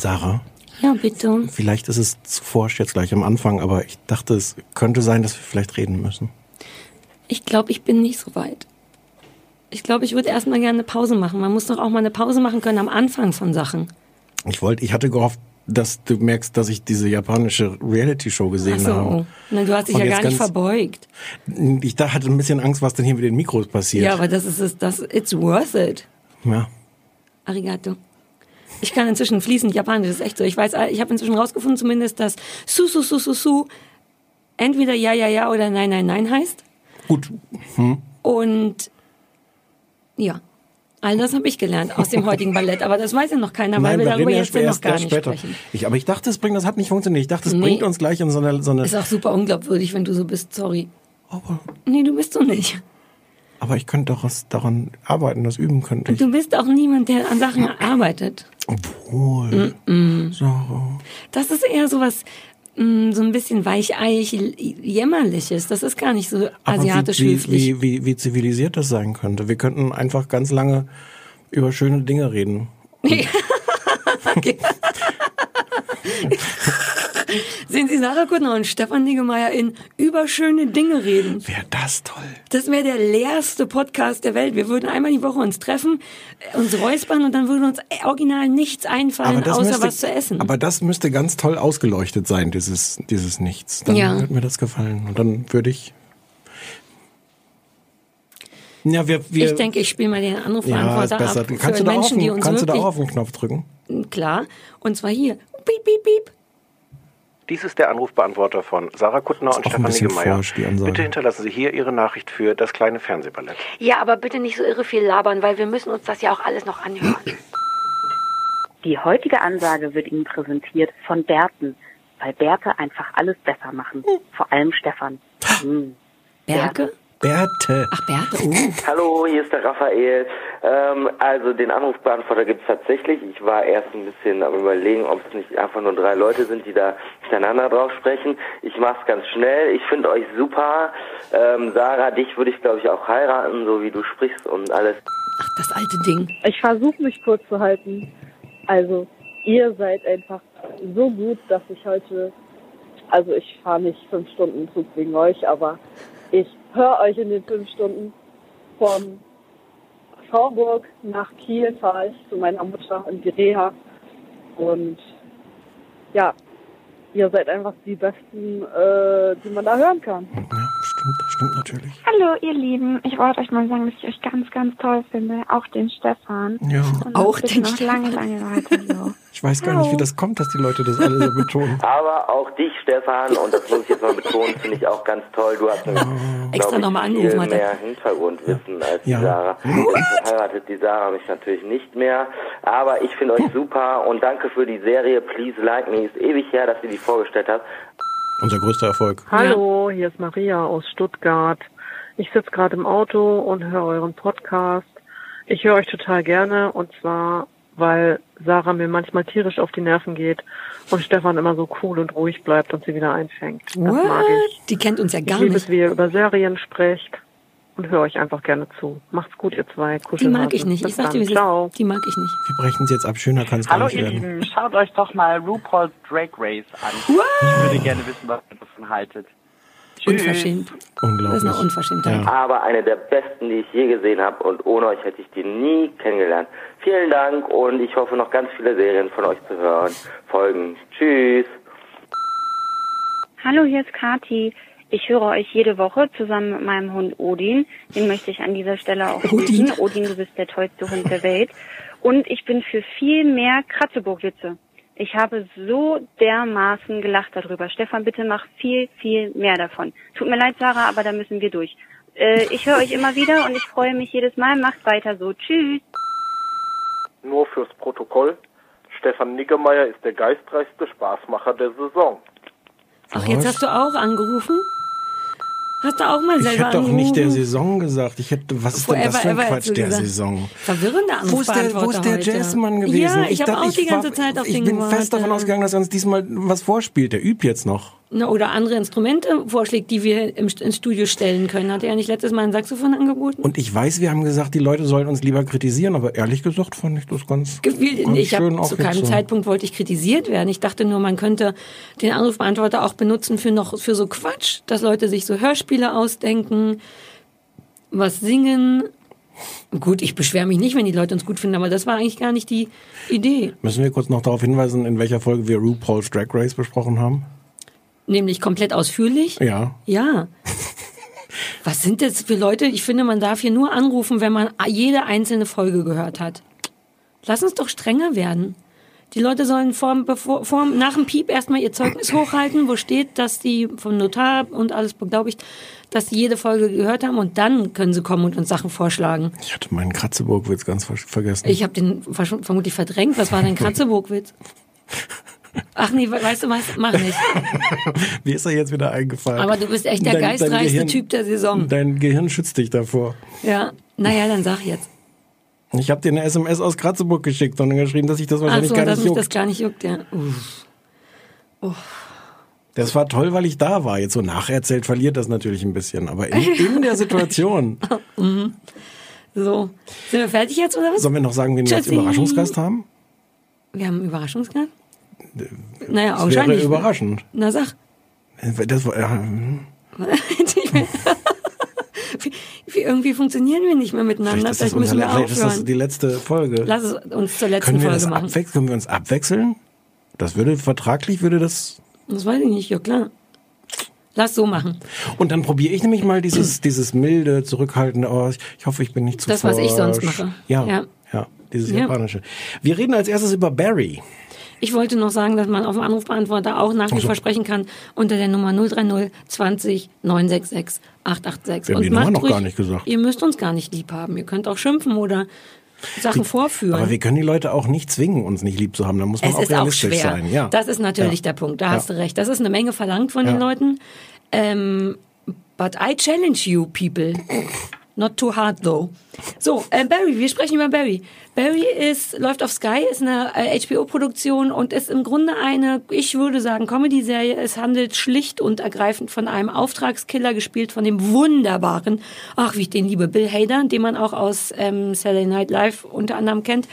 Sarah, Ja, bitte. vielleicht ist es zu forsch jetzt gleich am Anfang, aber ich dachte, es könnte sein, dass wir vielleicht reden müssen. Ich glaube, ich bin nicht so weit. Ich glaube, ich würde erstmal gerne eine Pause machen. Man muss doch auch mal eine Pause machen können am Anfang von Sachen. Ich wollte, ich hatte gehofft, dass du merkst, dass ich diese japanische Reality-Show Ach gesehen so, habe. Na, du hast dich Und ja gar nicht verbeugt. Ich da hatte ein bisschen Angst, was denn hier mit den Mikros passiert. Ja, aber das ist es, das, it's worth it. ja. Arigato. Ich kann inzwischen fließend Japanisch, das ist echt so. Ich weiß, ich habe inzwischen rausgefunden zumindest, dass su su su su su entweder ja ja ja oder nein nein nein heißt. Gut. Und ja, all das habe ich gelernt aus dem heutigen Ballett. Aber das weiß ja noch keiner, weil wir wir darüber jetzt erst, noch gar nicht später. sprechen. Ich, aber ich dachte, es bringt, das hat nicht funktioniert. Ich dachte, es Nee. bringt uns gleich in so eine, so eine Ist auch super unglaubwürdig, wenn du so bist. Sorry. aber, Nee, du bist so nicht. aber ich könnte doch was daran arbeiten, das üben könnte ich. Du bist auch niemand, der an Sachen arbeitet. Obwohl. Sarah. Das ist eher sowas, mh, so ein bisschen weicheich, jämmerliches. Das ist gar nicht so Aber asiatisch wie, höflich. wie, wie, wie zivilisiert das sein könnte. Wir könnten einfach ganz lange über schöne Dinge reden. Sehen Sie Sarah Kuttner und Stefan Niggemeier in über schöne Dinge reden. Wäre das toll. Das wäre der leerste Podcast der Welt. Wir würden einmal die Woche uns treffen, uns räuspern und dann würde uns original nichts einfallen, außer müsste, was zu essen. aber das müsste ganz toll ausgeleuchtet sein, dieses, dieses Nichts. Dann Ja. würde mir das gefallen. Und dann würde ich. Ja, wir, wir, ich denke, ich spiele mal den ja, ist Anrufbeantworter besser. ab Kannst für du, da auf, Menschen, die den- uns kannst du da auch auf den Knopf drücken? klar. Und zwar hier. Piep, piep, piep. Dies ist der Anrufbeantworter von Sarah Kuttner und Stefan Niggemeier. die. Bitte hinterlassen Sie hier Ihre Nachricht für das kleine Fernsehballett. Ja, aber bitte nicht so irre viel labern, weil wir müssen uns das ja auch alles noch anhören. Die heutige Ansage wird Ihnen präsentiert von Berten, weil Bärte einfach alles besser machen. Vor allem Stefan. Hm. Berke? Berthe. Ach, Berke, oh. Hallo, hier ist der Raphael. Ähm, also den Anrufbeantworter gibt es tatsächlich. Ich war erst ein bisschen am überlegen, ob es nicht einfach nur drei Leute sind, die da miteinander drauf sprechen. Ich mach's ganz schnell. Ich finde euch super. Ähm, Sarah, dich würde ich glaube ich auch heiraten, so wie du sprichst und alles. Ach, das alte Ding. Ich versuche mich kurz zu halten. Also, ihr seid einfach so gut, dass ich heute, also ich fahre nicht fünf Stunden Zug wegen euch, aber ich höre euch in den fünf Stunden von Schauburg nach Kiel fahre ich zu meiner Mutter in die Reha. Und ja, ihr seid einfach die Besten, äh, die man da hören kann. Stimmt, natürlich. Hallo, ihr Lieben. Ich wollte euch mal sagen, dass ich euch ganz, ganz toll finde. Auch den Stefan. Ja. Und Auch den noch lange, lange weiter so. Ich weiß gar nicht, wie das kommt, dass die Leute das alle so betonen. Aber auch dich, Stefan, und das muss ich jetzt mal betonen, finde ich auch ganz toll. Du hast nämlich, Extra glaub ich, noch mal viel angerufen er. mehr Hintergrundwissen als die Ja. Sarah. Jetzt heiratet die Sarah mich natürlich nicht mehr. Aber ich finde euch super und danke für die Serie Please Like Me. Ist ewig her, dass ihr die vorgestellt habt. Unser größter Erfolg. Hallo, hier ist Maria aus Stuttgart. Ich sitze gerade im Auto und höre euren Podcast. Ich höre euch total gerne und zwar, weil Sarah mir manchmal tierisch auf die Nerven geht und Stefan immer so cool und ruhig bleibt und sie wieder einfängt. Das mag What? ich. Die kennt uns ja Ich gar liebe nicht. es, wie ihr über Serien sprecht und höre euch einfach gerne zu. Macht's gut, ihr zwei. Die mag ich nicht. Bis Ich sag dir, wie Ciao. ist. Die mag ich nicht. Wir brechen es jetzt ab. Schöner kann es gar Hallo nicht ihr werden. Lieben, schaut euch doch mal RuPaul's Drag Race an. Ich würde gerne wissen, was ihr davon haltet. Tschüss. Unverschämt. Unglaublich. Das ist eine Unverschämtheit. Ja. Aber eine der besten, die ich je gesehen habe und ohne euch hätte ich die nie kennengelernt. Vielen Dank und ich hoffe noch ganz viele Serien von euch zu hören. Folgen. Tschüss. Hallo, hier ist Kati. Ich höre euch jede Woche zusammen mit meinem Hund Odin. Den möchte ich an dieser Stelle auch Odin. grüßen. Odin, du bist der tollste Hund der Welt. Und ich bin für viel mehr Kratzeburg-Witze. Ich habe so dermaßen gelacht darüber. Stefan, bitte mach viel, viel mehr davon. Tut mir leid, Sarah, aber da müssen wir durch. Äh, ich höre euch immer wieder und ich freue mich jedes Mal. Macht weiter so. Tschüss. Nur fürs Protokoll. Stefan Niggemeier ist der geistreichste Spaßmacher der Saison. Ach, jetzt hast du auch angerufen? Hast du auch mal Ich selber hätte doch nicht der? Saison gesagt. Ich hätte, was ist denn das für ein Quatsch, der gesagt. Saison? Verwirrende Wo ist der, wo ist der heute. Jazzmann gewesen? Ja, ich, habe dachte, auch die ganze war- Zeit auf Ich den bin fest davon ausgegangen, dass er uns diesmal was vorspielt. Der übt jetzt noch. Na, oder andere Instrumente vorschlägt, die wir im, ins Studio stellen können. Hat er nicht letztes Mal ein Saxophon angeboten? Und ich weiß, wir haben gesagt, die Leute sollen uns lieber kritisieren, aber ehrlich gesagt fand ich das ganz, Gefühlt, ganz ich schön auch zu keinem so. Zeitpunkt wollte ich kritisiert werden. Ich dachte nur, man könnte den Anrufbeantworter auch benutzen für noch für so Quatsch, dass Leute sich so Hörspiele ausdenken, was singen. Gut, ich beschwere mich nicht, wenn die Leute uns gut finden, aber das war eigentlich gar nicht die Idee. Müssen wir kurz noch darauf hinweisen, in welcher Folge wir RuPaul's Drag Race besprochen haben? Nämlich komplett ausführlich. Ja. Ja. Was sind das für Leute? Ich finde, man darf hier nur anrufen, wenn man jede einzelne Folge gehört hat. Lass uns doch strenger werden. Die Leute sollen vor, bevor, vor, nach dem Piep erstmal ihr Zeugnis hochhalten, wo steht, dass die vom Notar und alles beglaubigt, dass sie jede Folge gehört haben und dann können sie kommen und uns Sachen vorschlagen. Ich hatte meinen Kratzeburg-Witz ganz ver vergessen. Ich habe den vermutlich verdrängt. Was war dein Kratzeburg-Witz? Ach nee, we- weißt du was? Mach nicht. Mir ist er jetzt wieder eingefallen. Aber du bist echt der geistreichste Gehirn- Typ der Saison. Dein Gehirn schützt dich davor. Ja, naja, dann sag jetzt. Ich habe dir eine SMS aus Kratzeburg geschickt und geschrieben, dass ich das wahrscheinlich Ach so, gar dass nicht mich juckt. das gar nicht juckt, ja. Uff. Das war toll, weil ich da war. Jetzt so nacherzählt verliert das natürlich ein bisschen. Aber in, in der Situation. Mhm. So, sind wir fertig jetzt oder was? Sollen wir noch sagen, wen wir als. Überraschungsgast haben? Wir haben einen Überraschungsgast? Naja, Das augenscheinlich. wäre überraschend. Na sag. Das war, ja. Wie- wie- Irgendwie funktionieren wir nicht mehr miteinander. vielleicht Vielleicht, das, müssen wir vielleicht ist das aufhören. die letzte Folge. Lass es uns zur letzten können wir Folge das machen. abwechseln? Können wir uns abwechseln? Das würde vertraglich würde das. Das weiß ich nicht, ja klar. Lass so machen. Und dann probiere ich nämlich mal dieses dieses milde, zurückhaltende. Oh, ich, ich hoffe, ich bin nicht zu Das, was ich sonst forsch. mache. Ja, Ja. ja, dieses Ja. japanische. Wir reden als erstes über Barry. Ich wollte noch sagen, dass man auf dem Anrufbeantworter auch nach wie vor sprechen kann unter der Nummer 030 20 966 886. Wir haben die Nummer noch ruhig- gar nicht gesagt. Ihr müsst uns gar nicht lieb haben. Ihr könnt auch schimpfen oder Sachen vorführen. Aber wir können die Leute auch nicht zwingen, uns nicht lieb zu haben. Da muss man es auch ist auch realistisch schwer. sein. Ja. Das ist natürlich Ja. der Punkt. Da Ja. hast du recht. Das ist eine Menge verlangt von Ja. den Leuten. Ähm, but I challenge you, people. Not too hard though. So, äh, Barry, wir sprechen über Barry. Barry ist, läuft auf Sky, ist eine äh, HBO-Produktion und ist im Grunde eine, ich würde sagen, Comedy-Serie. Es handelt schlicht und ergreifend von einem Auftragskiller, gespielt von dem wunderbaren, ach, wie ich den liebe, Bill Hader, den man auch aus ähm, Saturday Night Live unter anderem kennt.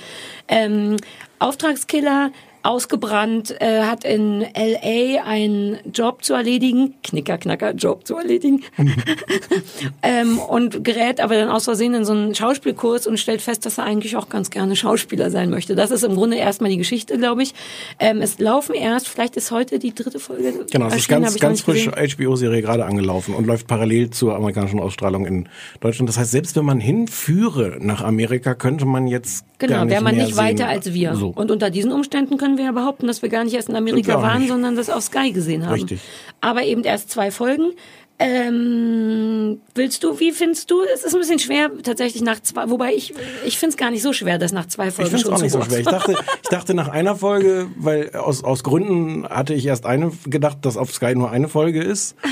Ähm, Auftragskiller, ausgebrannt, äh, hat in LA einen Job zu erledigen, Knicker, Knacker, Job zu erledigen, ähm, und gerät aber dann aus Versehen in so einen Schauspielkurs und stellt fest, dass er eigentlich auch ganz gerne Schauspieler sein möchte. Das ist im Grunde erstmal die Geschichte, glaube ich. Ähm, es laufen erst, vielleicht ist heute die dritte Folge. Genau, es ist ganz, ganz frisch. HBO-Serie gerade angelaufen und läuft parallel zur amerikanischen Ausstrahlung in Deutschland. Das heißt, selbst wenn man hinführe nach Amerika, könnte man jetzt gar Genau, nicht wäre man nicht sehen. weiter als wir. So. Und unter diesen Umständen können wir ja behaupten, dass wir gar nicht erst in Amerika waren, sondern das auf Sky gesehen haben. Richtig. Aber eben erst zwei Folgen. Ähm, willst du, wie findest du? Es ist ein bisschen schwer, tatsächlich nach zwei, wobei ich, ich finde es gar nicht so schwer, das nach zwei Ich Folgen es schon auch nicht so schwer. Ich dachte, ich dachte nach einer Folge, weil aus, aus Gründen hatte ich erst eine gedacht, dass auf Sky nur eine Folge ist.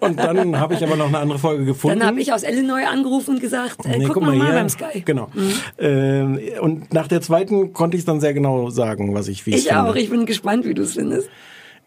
Und dann habe ich aber noch eine andere Folge gefunden. Dann habe ich aus Illinois angerufen und gesagt, äh, Nee, guck, mal, mal beim Sky. Genau. Ähm, und nach der zweiten konnte ich dann sehr genau sagen, was ich wie Ich finde. auch, ich bin gespannt, wie du es findest.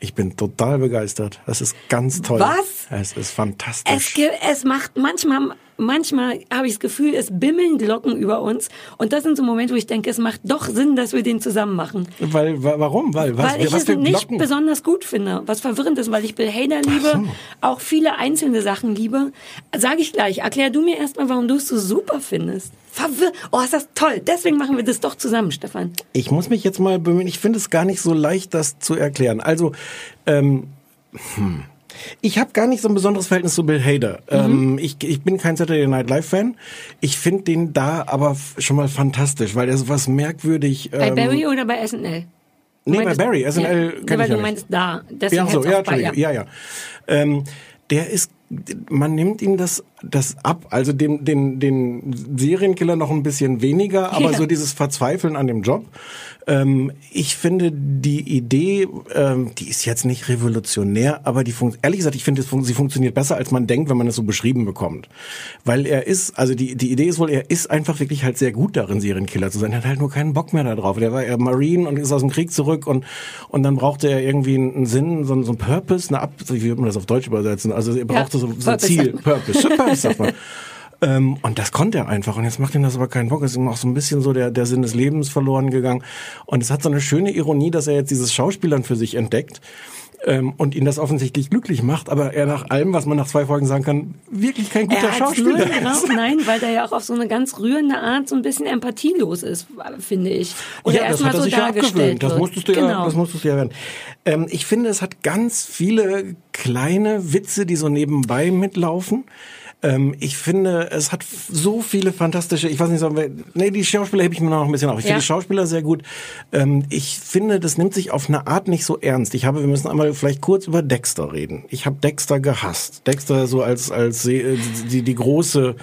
Ich bin total begeistert. Das ist ganz toll. Was? Es ist fantastisch. Es, es macht manchmal, manchmal habe ich das Gefühl, es bimmeln Glocken über uns. Und das sind so Momente, wo ich denke, es macht doch Sinn, dass wir den zusammen machen. Weil, wa- warum? Weil, was, weil ich was es nicht Glocken? besonders gut finde. Was verwirrend ist, weil ich Bill Hader liebe, auch viele einzelne Sachen liebe. Sage ich gleich. Erklär du mir erstmal, warum du es so super findest. Verwirr oh, ist das toll. Deswegen machen wir das doch zusammen, Stefan. Ich muss mich jetzt mal bemühen. Ich finde es gar nicht so leicht, das zu erklären. Also, ähm, hm. Ich habe gar nicht so ein besonderes Verhältnis zu Bill Hader. Mhm. Ähm, ich, ich bin kein Saturday Night Live Fan. Ich finde den da aber schon mal fantastisch, weil er so was merkwürdig. Bei ähm, Barry oder bei SNL? Du Nee, bei Barry. SNL ja, weil ich ja du nicht. meinst da. Deswegen ja, so, ja, bei- Entschuldigung, ja, ja. Ähm, der ist man nimmt ihm das, das ab, also dem, den, den Serienkiller noch ein bisschen weniger, aber Ja. so dieses Verzweifeln an dem Job. Ähm, ich finde die Idee, ähm, die ist jetzt nicht revolutionär, aber die funkt, ehrlich gesagt, ich finde, fun- sie funktioniert besser, als man denkt, wenn man es so beschrieben bekommt. Weil er ist, also die, die Idee ist wohl, er ist einfach wirklich halt sehr gut darin, Serienkiller zu sein. Er hat halt nur keinen Bock mehr darauf. Der war ja Marine und ist aus dem Krieg zurück und, und dann brauchte er irgendwie einen, einen Sinn, so, so ein Purpose, eine Ab, wie würde man das auf Deutsch übersetzen? Also er brauchte so, so Purpose Ziel. Purpose, Purpose sagt man. Ähm, und das konnte er einfach. Und jetzt macht ihm das aber keinen Bock. Es ist ihm auch so ein bisschen so der, der Sinn des Lebens verloren gegangen. Und es hat so eine schöne Ironie, dass er jetzt dieses Schauspielern für sich entdeckt. Ähm, und ihn das offensichtlich glücklich macht, aber er nach allem, was man nach zwei Folgen sagen kann, wirklich kein guter Er Schauspieler drauf, ist. nein, weil der ja auch auf so eine ganz rührende Art so ein bisschen empathielos ist, finde ich. Oder ja, das hat er so sich ja abgewöhnt. Das musstest du genau. ja, das musstest du ja werden. Ähm, ich finde, es hat ganz viele kleine Witze, die so nebenbei mitlaufen. Ähm, ich finde, es hat so viele fantastische, ich weiß nicht, sollen wir, nee, die Schauspieler hebe ich mir noch ein bisschen auf. Ich Ja. finde die Schauspieler sehr gut. Ähm, ich finde, das nimmt sich auf eine Art nicht so ernst. Ich habe, wir müssen einmal vielleicht kurz über Dexter reden. Ich habe Dexter gehasst. Dexter so als, als äh, die, die große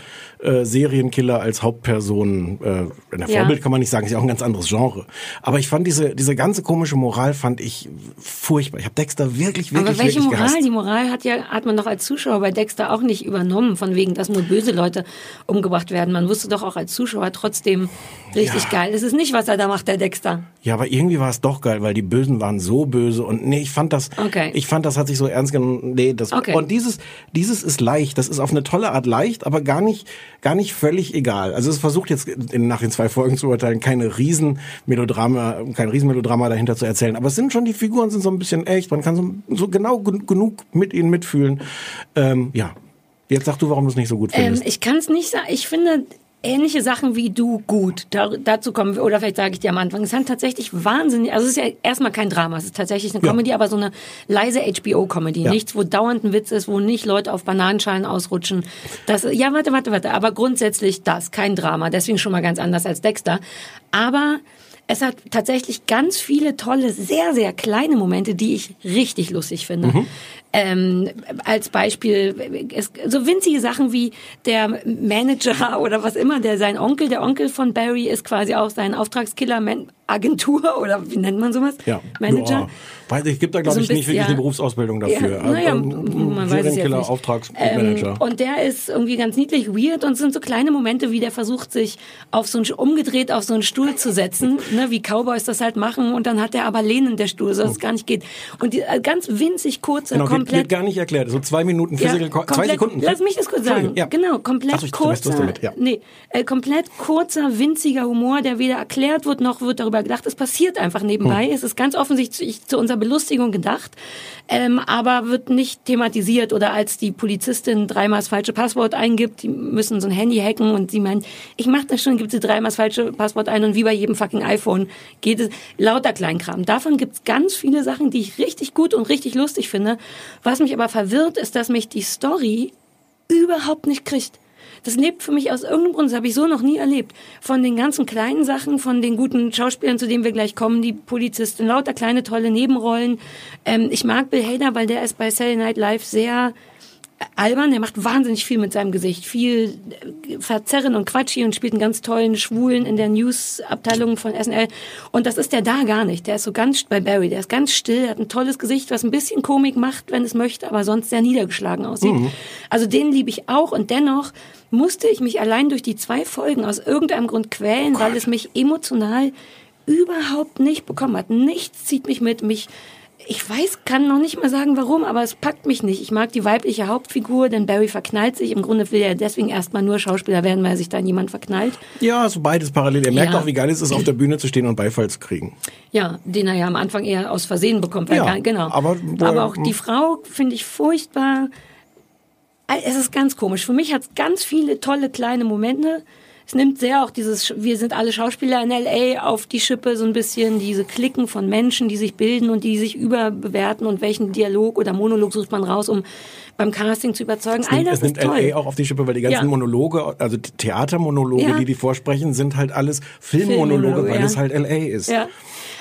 äh, Serienkiller als Hauptperson, äh, in der Ja. Vorbild kann man nicht sagen, ist ja auch ein ganz anderes Genre. Aber ich fand diese, diese ganze komische Moral fand ich furchtbar. Ich habe Dexter wirklich, wirklich, Aber welche Moral? gehasst. Die Moral hat ja, hat man doch als Zuschauer bei Dexter auch nicht übernommen, von wegen, dass nur böse Leute umgebracht werden. Man wusste doch auch als Zuschauer trotzdem richtig geil. Es ist nicht, was er da macht, der Dexter. Ja, aber irgendwie war es doch geil, weil die Bösen waren so böse und nee, ich fand das, Okay. ich fand das hat sich so ernst genommen. Nee, das Okay. und dieses, dieses ist leicht. Das ist auf eine tolle Art leicht, aber gar nicht, gar nicht völlig egal. Also es versucht jetzt in, nach den zwei Folgen zu urteilen, keine Riesenmelodrama, kein Riesenmelodrama dahinter zu erzählen. Aber es sind schon die Figuren sind so ein bisschen echt. Man kann so, so genau gen- genug mit ihnen mitfühlen. Ähm, ja. Jetzt sag du, warum du es nicht so gut Ähm, findest. ich kann es nicht sagen. Ich finde ähnliche Sachen wie du gut. Da, dazu kommen wir, oder vielleicht sage ich dir am Anfang. Es hat tatsächlich wahnsinnig, also es ist ja erstmal kein Drama, es ist tatsächlich eine Ja. Comedy, aber so eine leise HBO-Comedy. Ja. Nichts, wo dauernd ein Witz ist, wo nicht Leute auf Bananenschalen ausrutschen. Das, ja, warte, warte, warte. Aber grundsätzlich das, kein Drama. Deswegen schon mal ganz anders als Dexter. Aber es hat tatsächlich ganz viele tolle, sehr, sehr kleine Momente, die ich richtig lustig finde. Mhm. Ähm, als Beispiel, es, so winzige Sachen wie der Manager oder was immer, der sein Onkel, der Onkel von Barry ist quasi auch sein Auftragskiller, Man Agentur oder wie nennt man sowas? ja. Manager. Ja. Weiß ich, gibt da glaube So ein ich nicht wirklich ja. eine Berufsausbildung dafür. Ja, naja, Ähm, man weiß es jetzt nicht. Auftragsmanager. Ähm, und der ist irgendwie ganz niedlich, weird und es sind so kleine Momente, wie der versucht, sich auf so einen, umgedreht auf so einen Stuhl zu setzen, ne, wie Cowboys das halt machen und dann hat er aber lehnen der Stuhl, so dass es gar nicht geht. Und die, äh, ganz winzig kurze, Genau, komplett wird gar nicht erklärt. So zwei Minuten, Physical, zwei komplett- Sekunden. Lass mich das kurz sagen. Ja. Genau, komplett so, kurzer, damit, ja. nee, äh, komplett kurzer, winziger Humor, der weder erklärt wird, noch wird darüber gedacht. Es passiert einfach nebenbei. Hm. Es ist ganz offensichtlich zu unserer Belustigung gedacht, ähm, aber wird nicht thematisiert oder als die Polizistin dreimal das falsche Passwort eingibt, die müssen so ein Handy hacken und sie meint, ich mach das schon, gibt sie dreimal das falsche Passwort ein und wie bei jedem fucking iPhone geht es lauter Kleinkram. Davon gibt's ganz viele Sachen, die ich richtig gut und richtig lustig finde. Was mich aber verwirrt, ist, dass mich die Story überhaupt nicht kriegt. Das lebt für mich aus irgendeinem Grund, das habe ich so noch nie erlebt. Von den ganzen kleinen Sachen, von den guten Schauspielern, zu denen wir gleich kommen, die Polizistin, lauter kleine tolle Nebenrollen. Ähm, ich mag Bill Hader, weil der ist bei Saturday Night Live sehr albern, der macht wahnsinnig viel mit seinem Gesicht, viel äh, verzerren und quatschi und spielt einen ganz tollen Schwulen in der News-Abteilung von SNL. Und das ist der da gar nicht. Der ist so ganz, bei Barry, der ist ganz still, hat ein tolles Gesicht, was ein bisschen Komik macht, wenn es möchte, aber sonst sehr niedergeschlagen aussieht. Mhm. Also den liebe ich auch und dennoch musste ich mich allein durch die zwei Folgen aus irgendeinem Grund quälen, weil es mich emotional überhaupt nicht bekommen hat. Nichts zieht mich mit, mich ich weiß, kann noch nicht mal sagen, warum, aber es packt mich nicht. Ich mag die weibliche Hauptfigur, denn Barry verknallt sich. Im Grunde will er deswegen erstmal nur Schauspieler werden, weil er sich da jemand verknallt. Ja, so beides parallel. Er merkt Ja. auch, wie geil es ist, auf der Bühne zu stehen und Beifall zu kriegen. Ja, den er ja am Anfang eher aus Versehen bekommt. Ja, gar, genau. aber- aber auch die Frau finde ich furchtbar. Es ist ganz komisch. Für mich hat es ganz viele tolle kleine Momente. Es nimmt sehr auch dieses, wir sind alle Schauspieler in L.A. auf die Schippe, so ein bisschen diese Klicken von Menschen, die sich bilden und die sich überbewerten und welchen Dialog oder Monolog sucht man raus, um beim Casting zu überzeugen. Es All nimmt, das es nimmt. LA auch auf die Schippe, weil die ganzen Ja. Monologe, also Theatermonologe, Ja. die die vorsprechen, sind halt alles Filmmonologe, Filmmonologe, weil ja. es halt LA ist. Ja.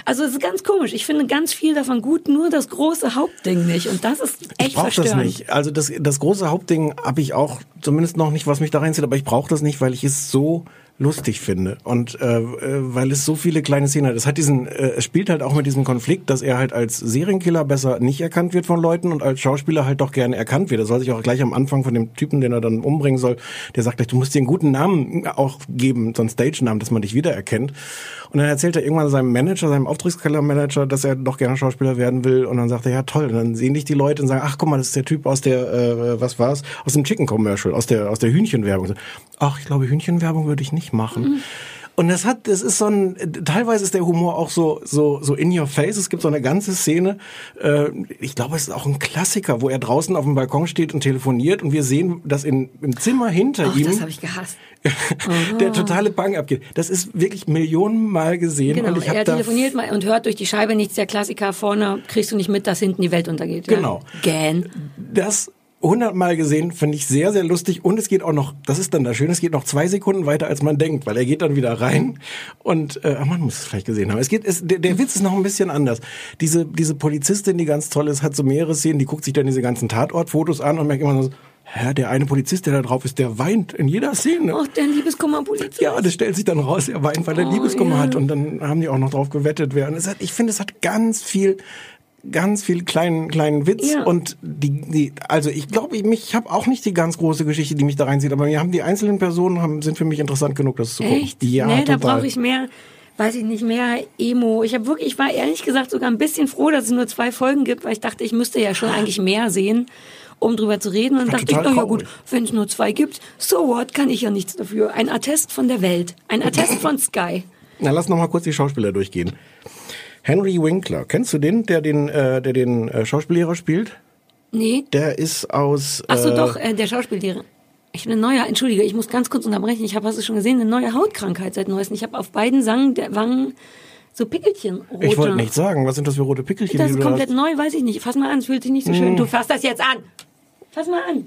Also es ist ganz komisch. Ich finde ganz viel davon gut, nur das große Hauptding nicht. Und das ist echt Ich brauche das nicht. Also das, das große Hauptding habe ich auch zumindest noch nicht, was mich da reinzieht, aber ich brauche das nicht, weil ich es so lustig finde und äh, äh, weil es so viele kleine Szenen hat. Es hat diesen, äh, es spielt halt auch mit diesem Konflikt, dass er halt als Serienkiller besser nicht erkannt wird von Leuten und als Schauspieler halt doch gerne erkannt wird. Das soll sich auch gleich am Anfang von dem Typen, den er dann umbringen soll, der sagt gleich, du musst dir einen guten Namen auch geben, so einen Stage-Namen, dass man dich wiedererkennt. Und dann erzählt er irgendwann seinem Manager, seinem Auftragskiller-Manager, dass er doch gerne Schauspieler werden will. Und dann sagt er, ja toll. Und dann sehen dich die Leute und sagen, ach guck mal, das ist der Typ aus der, äh, was war's, aus dem Chicken-Commercial, aus der, aus der Hühnchenwerbung. Ach, ich glaube, Hühnchenwerbung würde ich nicht machen. Und das hat, das ist so ein, teilweise ist der Humor auch so, so, so in your face. Es gibt so eine ganze Szene, äh, ich glaube, es ist auch ein Klassiker, wo er draußen auf dem Balkon steht und telefoniert und wir sehen, dass in, im Zimmer hinter Ach, ihm das habe ich gehasst. der totale Bang abgeht. Das ist wirklich Millionenmal gesehen Genau, und ich er telefoniert mal und hört durch die Scheibe nichts. Der Klassiker vorne kriegst du nicht mit, dass hinten die Welt untergeht. Genau. Ja. Gähn. das hundertmal gesehen, finde ich sehr, sehr lustig. Und es geht auch noch, das ist dann das Schöne, es geht noch zwei Sekunden weiter, als man denkt, weil er geht dann wieder rein und äh, man muss es vielleicht gesehen haben. Es geht, es, der, der Witz ist noch ein bisschen anders. Diese, diese Polizistin, die ganz toll ist, hat so mehrere Szenen, die guckt sich dann diese ganzen Tatortfotos an und merkt immer so, Hä, der eine Polizist, der da drauf ist, der weint in jeder Szene. Ach, der Liebeskummer-Polizist. Ja, das stellt sich dann raus, er weint, weil er Oh, Liebeskummer ja. hat. Und dann haben die auch noch drauf gewettet, wer. Und es hat, ich finde, es hat ganz viel, ganz viel kleinen, kleinen Witz. Ja. Und die, die, also ich glaube, ich, mich- ich habe auch nicht die ganz große Geschichte, die mich da reinzieht. Aber mir haben die einzelnen Personen haben, sind für mich interessant genug, das zu gucken. Echt? Ja, nee, da brauche ich mehr, weiß ich nicht, mehr Emo. Ich habe wirklich, ich war ehrlich gesagt sogar ein bisschen froh, dass es nur zwei Folgen gibt, weil ich dachte, ich müsste ja schon eigentlich mehr sehen, um drüber zu reden. Und War dachte ich, na ja gut, wenn es nur zwei gibt, so what, kann ich ja nichts dafür. Ein Attest von der Welt. Ein Attest von Sky. Na, lass noch mal kurz die Schauspieler durchgehen. Henry Winkler, kennst du den, der den, äh, der den äh, Schauspiellehrer spielt? Nee. Der ist aus. Ach so, äh, doch, äh, der Schauspiellehrer. Ich habe eine neue, entschuldige, ich muss ganz kurz unterbrechen. Ich habe, hast du schon gesehen, eine neue Hautkrankheit seit neuestem. Ich habe auf beiden Sangen der Wangen so Pickelchen, rote. Ich wollte nicht sagen, was sind das für rote Pickelchen, Das ist komplett hast? neu, weiß ich nicht. Fass mal an, es fühlt sich nicht so schön. Hm. Du fasst das jetzt an. Fass mal an.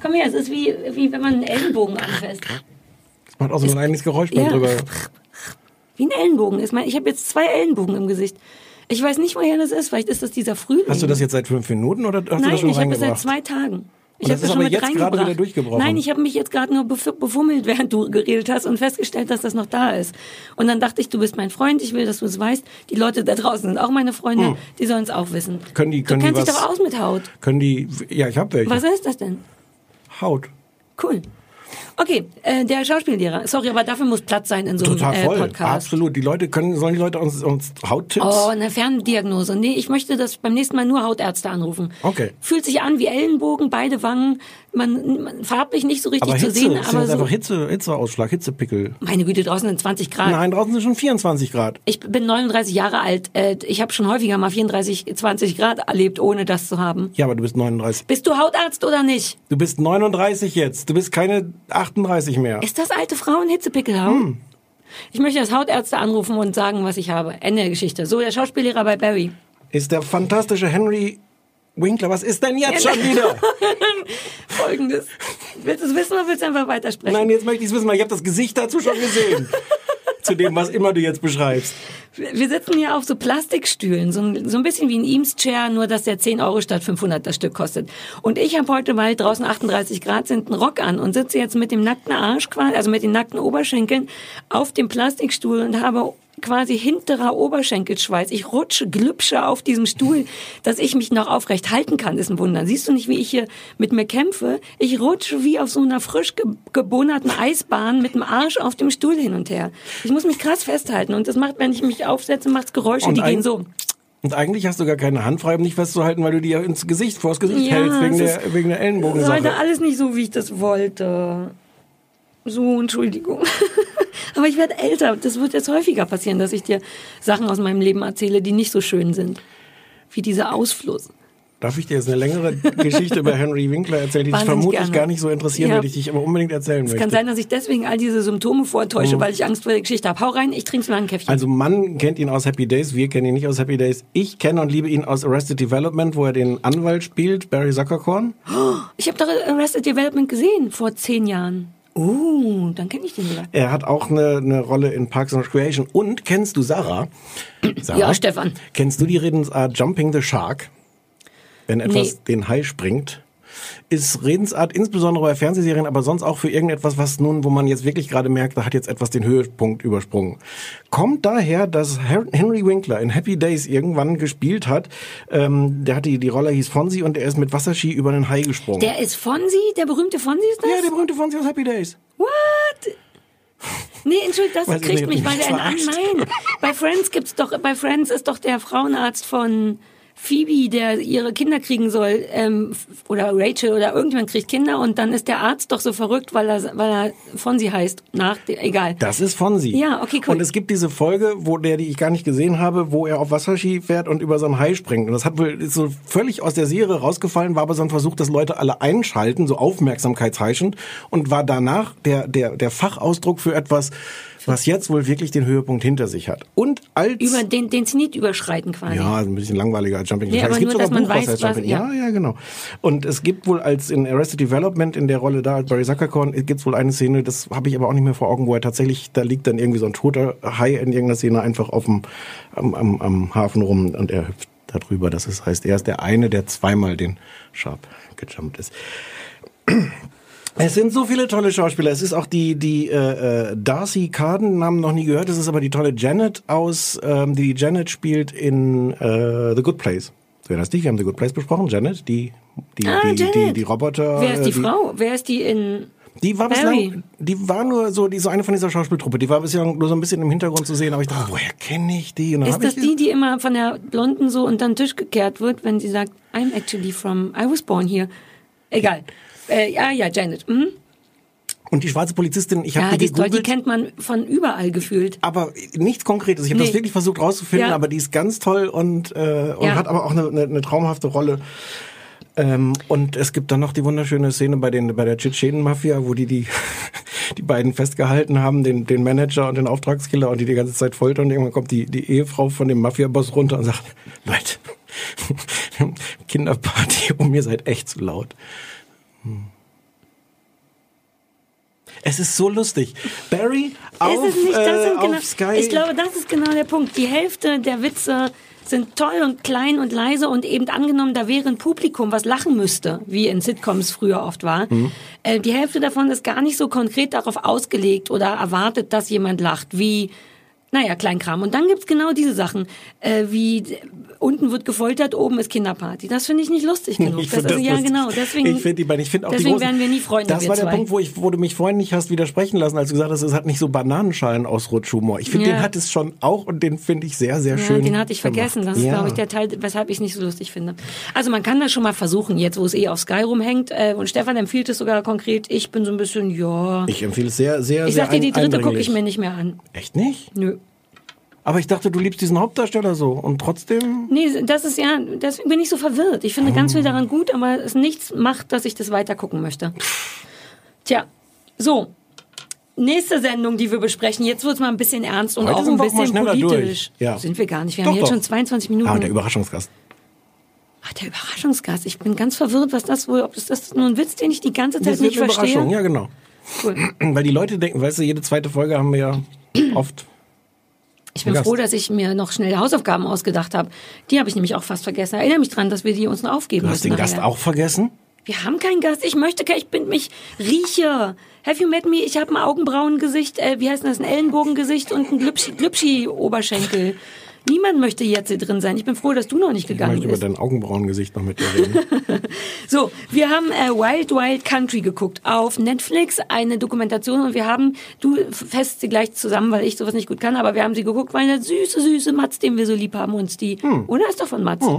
Komm her, es ist wie, wie wenn man einen Ellenbogen anfasst. Das macht auch so ein kleines Geräusch beim Ja. drüber. Wie ein Ellenbogen. ist mein- Ich habe jetzt zwei Ellenbogen im Gesicht. Ich weiß nicht, woher das ist. Vielleicht ist das dieser Frühling. Hast du das jetzt seit fünf Minuten oder hast du Nein, das schon ich habe es seit zwei Tagen. Ich habe das ist schon mit jetzt gerade wieder durchgebrochen. Nein, ich habe mich jetzt gerade nur bef- befummelt, während du geredet hast und festgestellt, dass das noch da ist. Und dann dachte ich, du bist mein Freund, ich will, dass du es weißt. Die Leute da draußen sind auch meine Freunde, Hm. die sollen es auch wissen. Können die, Du können die kennst dich doch aus mit Haut. Können die, ja, ich habe welche. Was ist das denn? Haut. Cool. Okay, äh, der Schauspiellehrer. Sorry, aber dafür muss Platz sein in so einem Total äh, voll. Podcast. Absolut. Die Leute können, sollen die Leute uns, uns Hauttipps? Oh, eine Ferndiagnose. Nee, ich möchte das beim nächsten Mal nur Hautärzte anrufen. Okay. Fühlt sich an wie Ellenbogen, beide Wangen. Man, man farblich nicht so richtig aber zu Hitze, sehen, ist aber so. einfach Hitze, Hitzeausschlag, Hitzepickel. Meine Güte, draußen sind 20 Grad. Nein, draußen sind schon 24 Grad. Ich bin 39 Jahre alt. Äh, Ich habe schon häufiger mal 34, 20 Grad erlebt, ohne das zu haben. Ja, aber du bist 39. Bist du Hautarzt oder nicht? Du bist 39 jetzt. Du bist keine 38 mehr. Ist das alte Frauen Hitzepickel haben? Ich möchte das Hautärzte anrufen und sagen, was ich habe. Ende der Geschichte. So, der Schauspiellehrer bei Barry. Ist der fantastische Henry Winkler. Was ist denn jetzt schon wieder? Folgendes. Willst du es wissen oder willst du einfach weitersprechen? Nein, jetzt möchte ich es wissen, weil ich habe das Gesicht dazu schon gesehen. Zu dem, was immer du jetzt beschreibst. Wir sitzen hier auf so Plastikstühlen, so ein, so ein bisschen wie ein Eames-Chair, nur dass der 10 Euro statt 500 das Stück kostet. Und ich habe heute, weil draußen 38 Grad sind, einen Rock an und sitze jetzt mit dem nackten Arsch, also mit den nackten Oberschenkeln auf dem Plastikstuhl und habe quasi hinterer Oberschenkelschweiß. Ich rutsche, glübsche auf diesem Stuhl, dass ich mich noch aufrecht halten kann, ist ein Wunder. Siehst du nicht, wie ich hier mit mir kämpfe? Ich rutsche wie auf so einer frisch ge gebohnerten Eisbahn mit dem Arsch auf dem Stuhl hin und her. Ich muss mich krass festhalten und das macht, wenn ich mich aufsetze, macht's Geräusche, Und die gehen so. Und eigentlich hast du gar keine Hand frei, um dich festzuhalten, weil du die ja ins Gesicht, vors Gesicht Ja, hältst, wegen der, wegen der Das war heute alles nicht so, wie ich das wollte. So, Entschuldigung. Aber ich werde älter. Das wird jetzt häufiger passieren, dass ich dir Sachen aus meinem Leben erzähle, die nicht so schön sind. Wie dieser Ausfluss. Darf ich dir jetzt eine längere Geschichte über Henry Winkler erzählen, die dich vermutlich gerne. gar nicht so interessieren Ja. wird, ich dich aber unbedingt erzählen Es möchte. kann sein, dass ich deswegen all diese Symptome vortäusche, Mhm. weil ich Angst vor der Geschichte habe. Hau rein, ich trinke lange ein Käffchen. Also man kennt ihn aus Happy Days, wir kennen ihn nicht aus Happy Days. Ich kenne und liebe ihn aus Arrested Development, wo er den Anwalt spielt, Barry Zuckerkorn. ich habe doch Arrested Development gesehen vor zehn Jahren. Oh, dann kenne ich den sogar. Er hat auch eine, eine Rolle in Parks and Recreation. Und kennst du Sarah? Sarah? Ja, Stefan. Kennst du die Redensart Jumping the Shark? Wenn etwas Nee. den Hai springt. Ist Redensart insbesondere bei Fernsehserien, aber sonst auch für irgendetwas, was nun, wo man jetzt wirklich gerade merkt, da hat jetzt etwas den Höhepunkt übersprungen. Kommt daher, dass Henry Winkler in Happy Days irgendwann gespielt hat. Ähm, der hat die, die Rolle hieß Fonzie und er ist mit Wasserski über einen Hai gesprungen. Der ist Fonzie, der berühmte Fonzie ist das? ja, der berühmte Fonzie aus Happy Days. What? Nee, Entschuldigung, das kriegt mich, weil der mich in, verarscht. nein, bei Friends gibt's doch, bei Friends ist doch der Frauenarzt von Phoebe, der ihre Kinder kriegen soll, ähm, oder Rachel oder irgendjemand kriegt Kinder und dann ist der Arzt doch so verrückt, weil er, weil er Fonzie heißt. Nach, egal. Das ist Fonzie. Ja, okay, cool. Und es gibt diese Folge, wo der, die ich gar nicht gesehen habe, wo er auf Wasserski fährt und über so einen Hai springt. Und das hat wohl ist so völlig aus der Serie rausgefallen, war aber so ein Versuch, dass Leute alle einschalten, so aufmerksamkeitsheischend und war danach der, der, der Fachausdruck für etwas, was jetzt wohl wirklich den Höhepunkt hinter sich hat. Und als... Über den, den Zenit überschreiten quasi. Ja, ein bisschen langweiliger als Jumping Nee, Jack. aber Es gibt nur, sogar dass ein man Buch, weiß, was- Jumping. ja. Ja, ja, genau. Und es gibt wohl als in Arrested Development in der Rolle da als Barry Zuckerkorn gibt's wohl eine Szene, das habe ich aber auch nicht mehr vor Augen, wo er tatsächlich, da liegt dann irgendwie so ein toter Hai in irgendeiner Szene einfach auf dem am, am, am Hafen rum und er hüpft da drüber. Das heißt, er ist der eine, der zweimal den Sharp gejumpt ist. Es sind so viele tolle Schauspieler. Es ist auch die die äh, äh, Darcy Carden, Namen noch nie gehört. Es ist aber die tolle Janet aus, ähm, die Janet spielt in äh, The Good Place. Du erinnerst dich? Wir haben The Good Place besprochen. Janet, die die Ah, die, die, Janet. die Roboter. Wer ist äh, die Frau? Wer ist die in Die war Barry? bislang, die war nur so, die so eine von dieser Schauspieltruppe. Die war bislang nur so ein bisschen im Hintergrund zu sehen. Aber ich dachte, woher kenne ich die? Ist das die, die immer von der Blonden so unter den Tisch gekehrt wird, wenn sie sagt, I'm actually from, I was born here. Egal. Äh, ja, ja, Janet. Mhm. Und die schwarze Polizistin, ich habe Ja, die die die kennt man von überall gefühlt. aber nichts Konkretes. Ich habe Nee. das wirklich versucht rauszufinden, Ja. aber die ist ganz toll und, äh, und Ja. hat aber auch eine, eine, eine traumhafte Rolle. Ähm, und es gibt dann noch die wunderschöne Szene bei den bei der Tschetschenen-Mafia, wo die die die beiden festgehalten haben, den den Manager und den Auftragskiller und die die ganze Zeit foltern. Und irgendwann kommt die die Ehefrau von dem Mafia-Boss runter und sagt: Leute, Kinderparty, um ihr seid echt zu laut. Hm. Es ist so lustig. Barry auf, ist nicht, äh, genau, auf Sky. Ich glaube, das ist genau der Punkt. Die Hälfte der Witze sind toll und klein und leise und eben angenommen, da wäre ein Publikum, was lachen müsste, wie in Sitcoms früher oft war. Mhm. Äh, die Hälfte davon ist gar nicht so konkret darauf ausgelegt oder erwartet, dass jemand lacht, wie naja, Kleinkram. Und dann gibt's genau diese Sachen, äh, wie unten wird gefoltert, oben ist Kinderparty. Das finde ich nicht lustig genug. Ich das find ist, ja, lustig. genau. Deswegen, ich finde die beiden, ich finde auch die deswegen großen, werden wir nie Freunde, Das war der zwei. Punkt, wo ich, wo du mich vorhin nicht hast widersprechen lassen, als du gesagt hast, es hat nicht so Bananenschalen Ausrutschhumor. Ich finde, Ja. den hat es schon auch und den finde ich sehr, sehr Ja, schön. den hatte ich gemacht. vergessen. Das ist, Ja. glaube ich, der Teil, weshalb ich es nicht so lustig finde. Also man kann das schon mal versuchen, jetzt wo es eh auf Sky rumhängt. Äh, und Stefan empfiehlt es sogar konkret. Ich bin so ein bisschen, ja. Ich empfehle es sehr, sehr, Ich sehr sag dir, die dritte gucke ich mir nicht mehr an. Echt nicht? Nö. Aber ich dachte, du liebst diesen Hauptdarsteller so und trotzdem. Nee, das ist ja, deswegen bin ich so verwirrt. Ich finde ganz Oh. viel daran gut, aber es nichts macht, dass ich das weiter gucken möchte. Tja, so. Nächste Sendung, die wir besprechen. Jetzt wird's mal ein bisschen ernst und Heute auch ein bisschen politisch. Ja. Sind wir gar nicht. Wir Doch, haben jetzt doch. schon 22 Minuten. Ah, der Überraschungsgast. Ach, der Überraschungsgast. Ich bin ganz verwirrt, was das wohl, ob das, das nur ein Witz, den ich die ganze Zeit Das wird nicht eine verstehe. Überraschung, ja genau. Cool. Weil die Leute denken, weißt du, jede zweite Folge haben wir ja oft. Ich bin Gast. froh, dass ich mir noch schnell Hausaufgaben ausgedacht habe. Die habe ich nämlich auch fast vergessen. Erinnere mich dran, dass wir die uns noch aufgeben Du hast müssen. den Gast auch vergessen? Wir haben keinen Gast. Ich möchte, kein- ich bin mich rieche. Have you met me? Ich habe ein Augenbrauengesicht, äh, wie heißt das, ein Ellenbogengesicht und ein Glübschi- Glübschi-Oberschenkel. Niemand möchte jetzt hier drin sein. Ich bin froh, dass du noch nicht Ich gegangen möchte über bist. dein Augenbrauengesicht noch mit dir reden. So, wir haben äh, Wild Wild Country geguckt auf Netflix, eine Dokumentation und wir haben, du fest sie gleich zusammen, weil ich sowas nicht gut kann, aber wir haben sie geguckt, weil der süße, süße Mats, den wir so lieb haben, uns die, Hm. oder ist doch von Mats? Ist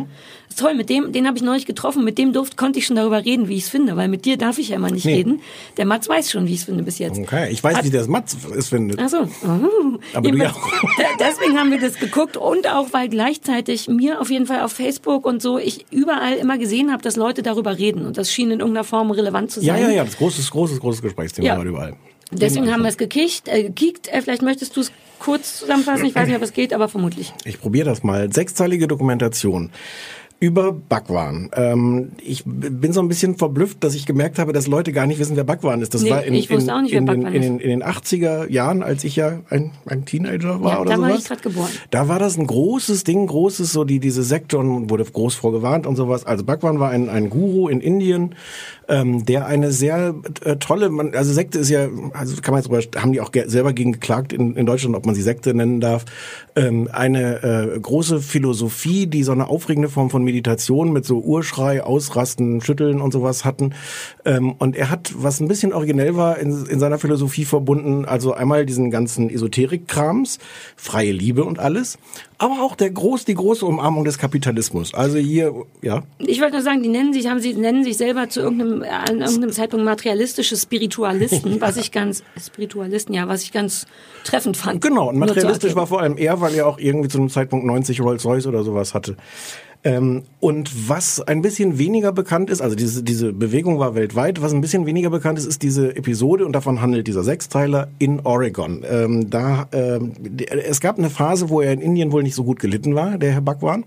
toll, mit dem, den habe ich neulich getroffen, mit dem durft, konnte ich schon darüber reden, wie ich es finde, weil mit dir darf ich ja immer nicht Nee. reden. Der Mats weiß schon, wie ich es finde bis jetzt. Okay, ich weiß, Hat- wie das Matz es findet. Ach so. Oh. Aber du ja Deswegen haben wir das geguckt und auch, weil gleichzeitig mir auf jeden Fall auf Facebook und so ich überall immer gesehen habe, dass Leute darüber reden und das schien in irgendeiner Form relevant zu Ja, sein. ja, ja, das großes, großes, großes Gesprächsthema Ja. überall. Deswegen haben wir es gekickt, äh, gekickt. Äh, vielleicht möchtest du es kurz zusammenfassen. Ich weiß nicht, ob es geht, aber vermutlich. Ich probiere das mal. Sechsteilige Dokumentation über Bhagwan. Ähm, ich bin so ein bisschen verblüfft, dass ich gemerkt habe, dass Leute gar nicht wissen, wer Bhagwan ist. Das Nee, war in, ich wusste in, auch nicht, wer in, den, Bhagwan in, ist. den, in den 80er Jahren, als ich ja ein, ein Teenager war Ja, oder da war sowas. ich gerade geboren. Da war das ein großes Ding, großes, so die, diese Sekte und wurde groß vorgewarnt und sowas. Also Bhagwan war ein, ein Guru in Indien, ähm, der eine sehr äh, tolle, man, also Sekte ist ja, also kann man jetzt drüber, haben die auch ge selber gegen geklagt in, in Deutschland, ob man sie Sekte nennen darf, ähm, eine äh, große Philosophie, die so eine aufregende Form von Meditation mit so Urschrei, Ausrasten, Schütteln und sowas hatten. Ähm, und er hat, was ein bisschen originell war, in, in seiner Philosophie verbunden, also einmal diesen ganzen Esoterik-Krams, freie Liebe und alles, aber auch der groß, die große Umarmung des Kapitalismus. Also hier, ja. Ich wollte nur sagen, die nennen sich, haben sie, nennen sich selber zu irgendeinem, an irgendeinem Zeitpunkt materialistische Spiritualisten, was ich ganz, Spiritualisten, ja, was ich ganz treffend fand. Genau, und materialistisch war vor allem er, weil er auch irgendwie zu einem Zeitpunkt 90 Rolls-Royce oder sowas hatte. Ähm, und was ein bisschen weniger bekannt ist, also diese, diese Bewegung war weltweit, was ein bisschen weniger bekannt ist, ist diese Episode, und davon handelt dieser Sechsteiler in Oregon. Ähm, da, ähm, es gab eine Phase, wo er in Indien wohl nicht so gut gelitten war, der Herr Bhagwan.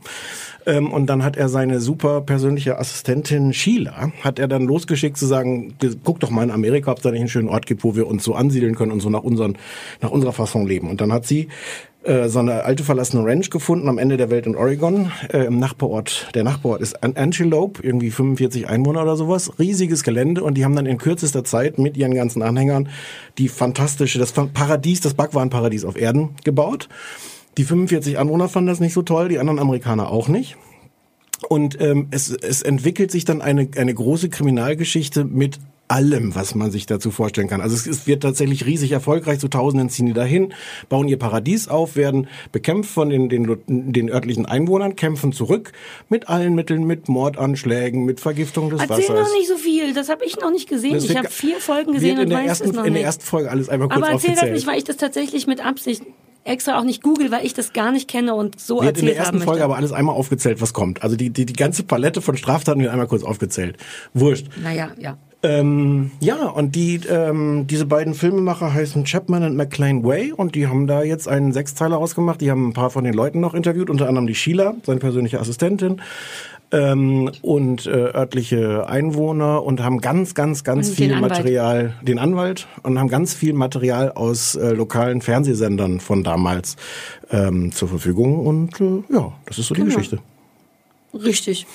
Ähm, und dann hat er seine super persönliche Assistentin Sheila, hat er dann losgeschickt zu sagen, guck doch mal in Amerika, ob es da nicht einen schönen Ort gibt, wo wir uns so ansiedeln können und so nach, unseren, nach unserer Fassung leben. Und dann hat sie äh, so eine alte verlassene Ranch gefunden am Ende der Welt in Oregon, äh, im Nachbarort. Der Nachbarort ist An- Antelope, irgendwie 45 Einwohner oder sowas, riesiges Gelände und die haben dann in kürzester Zeit mit ihren ganzen Anhängern die fantastische, das Paradies, das Bhagwan-Paradies auf Erden gebaut. Die 45 Anwohner fanden das nicht so toll, die anderen Amerikaner auch nicht. Und ähm, es, es entwickelt sich dann eine, eine große Kriminalgeschichte mit allem, was man sich dazu vorstellen kann. Also es, es wird tatsächlich riesig erfolgreich, zu Tausenden ziehen die dahin, bauen ihr Paradies auf, werden bekämpft von den, den, den örtlichen Einwohnern, kämpfen zurück mit allen Mitteln, mit Mordanschlägen, mit Vergiftung des Erzähl Wassers. noch nicht so viel, das habe ich noch nicht gesehen. Das Ich habe vier Folgen gesehen in und der weiß ersten, es noch in der nicht. ersten Folge alles einmal kurz Aber erzähl das aufgezählt. nicht, weil ich das tatsächlich mit Absicht extra auch nicht google, weil ich das gar nicht kenne und so wird in erzählt der ersten Folge aber alles einmal aufgezählt, was kommt. Also die, die, die ganze Palette von Straftaten wird einmal kurz aufgezählt. Wurscht. Naja, ja. Ähm, ja, und die, ähm, diese beiden Filmemacher heißen Chapman und McLean Way und die haben da jetzt einen Sechsteiler rausgemacht. Die haben ein paar von den Leuten noch interviewt, unter anderem die Sheila, seine persönliche Assistentin. Ähm, und äh, örtliche Einwohner und haben ganz, ganz, ganz Und viel den. Material, den Anwalt und haben ganz viel Material aus äh, lokalen Fernsehsendern von damals ähm, zur Verfügung. Und äh, ja, das ist so die Genau. Geschichte. Richtig.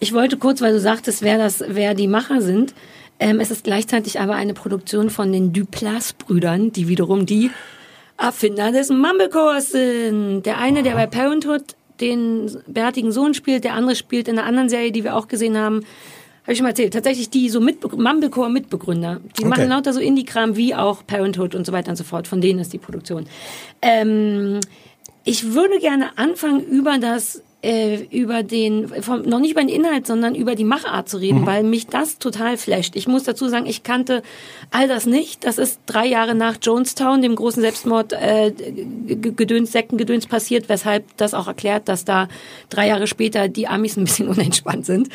Ich wollte kurz, weil du sagtest, wer das, wer die Macher sind. Ähm, es ist gleichzeitig aber eine Produktion von den Duplass-Brüdern, die wiederum die Erfinder des Mumblecores sind. Der eine, der bei Parenthood den bärtigen Sohn spielt, der andere spielt in einer anderen Serie, die wir auch gesehen haben. Habe ich schon mal erzählt. Tatsächlich die so Mitbe Mumblecore-Mitbegründer. Die Okay. machen lauter so Indie-Kram wie auch Parenthood und so weiter und so fort. Von denen ist die Produktion. Ähm, ich würde gerne anfangen über das äh, über den vom, noch nicht über den Inhalt, sondern über die Machart zu reden, Mhm. weil mich das total flasht. Ich muss dazu sagen, ich kannte all das nicht. Das ist drei Jahre nach Jonestown, dem großen Selbstmord äh, Gedöns, Sektengedöns passiert, weshalb das auch erklärt, dass da drei Jahre später die Amis ein bisschen unentspannt sind.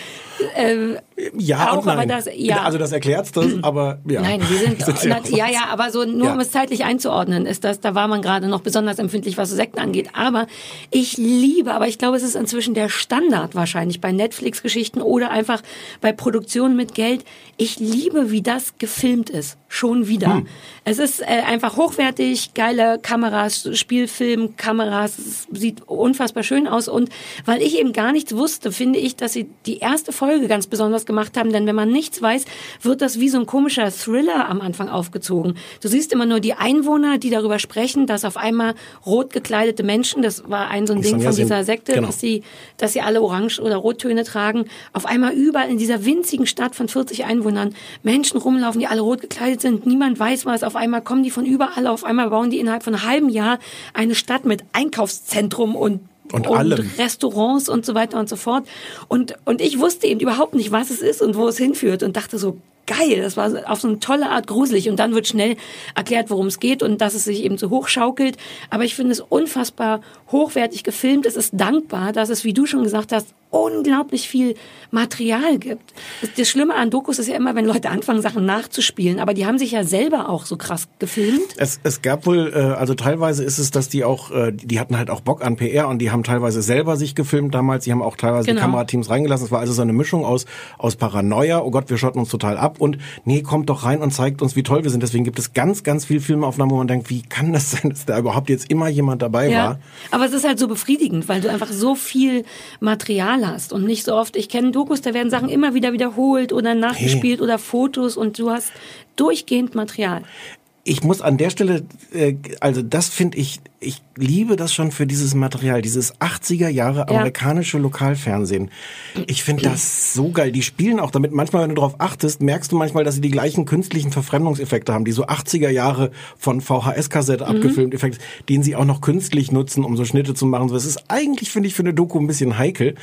Äh, Ja auch, aber das, ja. Also das erklärt's das, aber ja. Nein, wir sind, auch. ja, ja, aber so nur Ja. um es zeitlich einzuordnen, ist das, da war man gerade noch besonders empfindlich, was so Sekten angeht. Aber ich liebe, aber ich glaube, es ist inzwischen der Standard wahrscheinlich bei Netflix-Geschichten oder einfach bei Produktionen mit Geld. Ich liebe, wie das gefilmt ist. Schon wieder. Hm. Es ist äh, einfach hochwertig, geile Kameras, Spielfilm, Kameras, es sieht unfassbar schön aus. Und weil ich eben gar nichts wusste, finde ich, dass sie die erste Folge ganz besonders gemacht haben. Denn wenn man nichts weiß, wird das wie so ein komischer Thriller am Anfang aufgezogen. Du siehst immer nur die Einwohner, die darüber sprechen, dass auf einmal rot gekleidete Menschen, das war ein so ein Ding von dieser Sekte, genau. dass sie, dass sie alle Orange- oder Rottöne tragen, auf einmal überall in dieser winzigen Stadt von 40 Einwohnern Menschen rumlaufen, die alle rot gekleidet sind, niemand weiß was, auf einmal kommen die von überall, auf einmal bauen die innerhalb von einem halben Jahr eine Stadt mit Einkaufszentrum und Und allem. Restaurants und so weiter und so fort. Und, und ich wusste eben überhaupt nicht, was es ist und wo es hinführt und dachte so, geil, das war auf so eine tolle Art gruselig. Und dann wird schnell erklärt, worum es geht und dass es sich eben so hochschaukelt. Aber ich finde es unfassbar hochwertig gefilmt. Es ist dankbar, dass es, wie du schon gesagt hast, unglaublich viel Material gibt. Das, das Schlimme an Dokus ist ja immer, wenn Leute anfangen, Sachen nachzuspielen, aber die haben sich ja selber auch so krass gefilmt. Es, es gab wohl, äh, also teilweise ist es, dass die auch, äh, die hatten halt auch Bock an PR und die haben teilweise selber sich gefilmt damals, die haben auch teilweise Genau. die Kamerateams reingelassen. Es war also so eine Mischung aus, aus Paranoia, oh Gott, wir schotten uns total ab und nee, kommt doch rein und zeigt uns, wie toll wir sind. Deswegen gibt es ganz, ganz viel Filmaufnahmen, wo man denkt, wie kann das sein, dass da überhaupt jetzt immer jemand dabei Ja, war? aber es ist halt so befriedigend, weil du einfach so viel Material hast und nicht so oft. Ich kenne Dokus, da werden Sachen immer wieder wiederholt oder nachgespielt oder Fotos und du hast durchgehend Material. Ich muss an der Stelle, äh, also das finde ich, ich liebe das schon für dieses Material, dieses 80er Jahre Ja. amerikanische Lokalfernsehen. Ich finde das so geil. Die spielen auch damit, manchmal, wenn du darauf achtest, merkst du manchmal, dass sie die gleichen künstlichen Verfremdungseffekte haben, die so 80er Jahre von VHS-Kassette Mhm. abgefilmt Effekte, den sie auch noch künstlich nutzen, um so Schnitte zu machen. So, Es ist eigentlich, finde ich, für eine Doku ein bisschen heikel.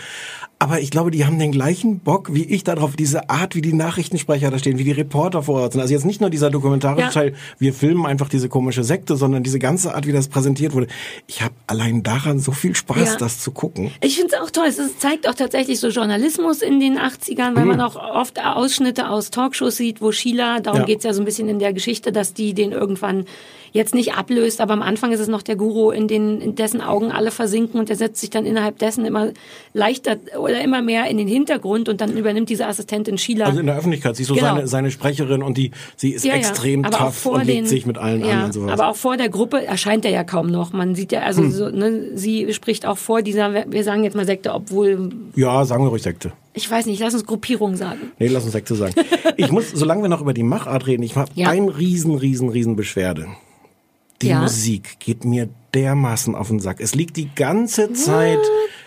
Aber ich glaube, die haben den gleichen Bock wie ich darauf, diese Art, wie die Nachrichtensprecher da stehen, wie die Reporter vor Ort sind. Also jetzt nicht nur dieser dokumentarische Ja. Teil, wir filmen einfach diese komische Sekte, sondern diese ganze Art, wie das präsentiert wurde. Ich habe allein daran so viel Spaß, Ja. das zu gucken. Ich finde es auch toll. Es zeigt auch tatsächlich so Journalismus in den 80ern, weil Mhm. man auch oft Ausschnitte aus Talkshows sieht, wo Sheila, darum Ja. geht's ja so ein bisschen in der Geschichte, dass die den irgendwann jetzt nicht ablöst, aber am Anfang ist es noch der Guru, in, den, in dessen Augen alle versinken und der setzt sich dann innerhalb dessen immer leichter oder immer mehr in den Hintergrund und dann übernimmt diese Assistentin Sheila. Also in der Öffentlichkeit, sie ist so Genau. seine, seine Sprecherin und die, sie ist Ja, ja. extrem auch tough und legt den- sich mit allen ja, an und sowas. Aber auch vor der Gruppe erscheint er ja kaum noch. Man sieht ja, also Hm. so, ne, sie spricht auch vor dieser, wir sagen jetzt mal Sekte, obwohl, ja, sagen wir ruhig Sekte. ich weiß nicht, lass uns Gruppierung sagen. Nee, lass uns Sekte sagen. ich muss, solange wir noch über die Machart reden, ich habe Ja. ein riesen, riesen, riesen Beschwerde. Die Ja. Musik geht mir dermaßen auf den Sack. Es liegt die ganze Zeit,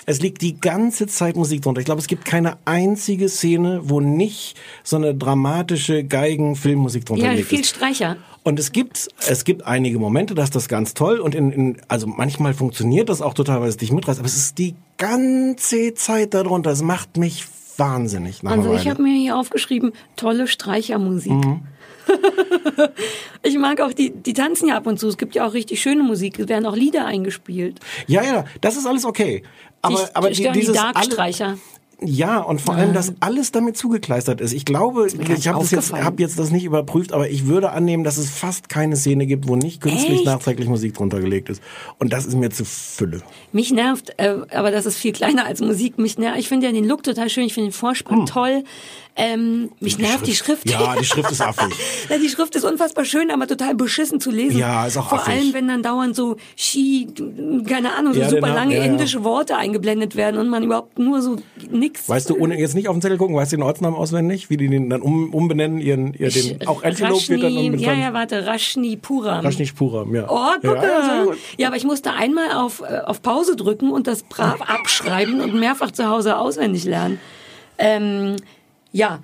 es liegt die ganze Zeit Musik drunter. Ich glaube, es gibt keine einzige Szene, wo nicht so eine dramatische Geigen-Filmmusik drunter Ja, gelegt viel ist. Streicher. Und es gibt, es gibt einige Momente, da ist das ganz toll und in, in, also manchmal funktioniert das auch total, weil es dich mitreißt, aber es ist die ganze Zeit darunter. Es macht mich wahnsinnig. Nach Also ich habe mir hier aufgeschrieben, tolle Streichermusik. Mhm. Ich mag auch, die, die tanzen ja ab und zu. Es gibt ja auch richtig schöne Musik. Es werden auch Lieder eingespielt. Ja, ja, das ist alles okay. Aber, die, aber die die dieses alle, Darkstreicher. Ja, und vor allem, dass alles damit zugekleistert ist. Ich glaube, ich habe jetzt, hab jetzt das nicht überprüft, aber ich würde annehmen, dass es fast keine Szene gibt, wo nicht künstlich Echt? nachträglich Musik drunter gelegt ist. Und das ist mir zu Fülle. Mich nervt, äh, aber das ist viel kleiner als Musik. Mich nervt, ich finde ja den Look total schön, ich finde den Vorspann toll. Ähm, mich nervt die Schrift. Ja, die Schrift ist affig. Ja, die Schrift ist unfassbar schön, aber total beschissen zu lesen. Ja, ist auch Vor affig. allem, wenn dann dauernd so Ski, keine Ahnung, so Ja, super den lange ja, indische Worte eingeblendet werden und man überhaupt nur so nix. Weißt du, ohne jetzt nicht auf den Zettel gucken, weißt du den Ortsnamen auswendig? Wie die den dann um, umbenennen, ihren, ihr den, auch Antelope wird dann Rashni, mit ja, ja, warte, Rashni Puram. Rashnish Puram, ja. Oh, gucke. Ja. Ja, aber ich musste einmal auf, äh, auf Pause drücken und das brav abschreiben und mehrfach zu Hause auswendig lernen. Ähm, ja,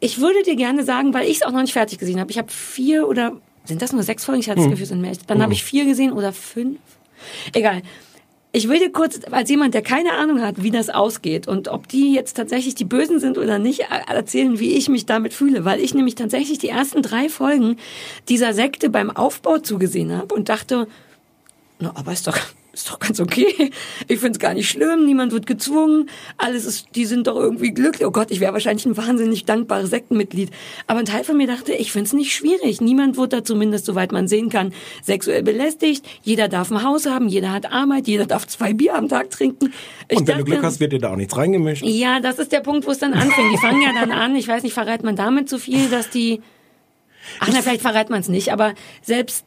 ich würde dir gerne sagen, weil ich es auch noch nicht fertig gesehen habe. Ich habe vier oder sind das nur sechs Folgen? Ich hatte das Hm. Gefühl, es sind mehr. Dann habe ich vier gesehen oder fünf. Egal. Ich will dir kurz, als jemand, der keine Ahnung hat, wie das ausgeht und ob die jetzt tatsächlich die Bösen sind oder nicht, äh, erzählen, wie ich mich damit fühle. Weil ich nämlich tatsächlich die ersten drei Folgen dieser Sekte beim Aufbau zugesehen habe und dachte, na, aber ist doch, ist doch ganz okay. Ich find's gar nicht schlimm, niemand wird gezwungen, alles ist, die sind doch irgendwie glücklich. Oh Gott, ich wäre wahrscheinlich ein wahnsinnig dankbares Sektenmitglied. Aber ein Teil von mir dachte, ich find's nicht schwierig. Niemand wird da zumindest, soweit man sehen kann, sexuell belästigt. Jeder darf ein Haus haben, jeder hat Arbeit, jeder darf zwei Bier am Tag trinken. Ich Und wenn du dachte- Glück hast, wird dir da auch nichts reingemischt. ja, das ist der Punkt, wo es dann anfängt. Die fangen ja dann an, ich weiß nicht, verrät man damit so viel, dass die. Ach na, vielleicht verrät man es nicht, aber selbst.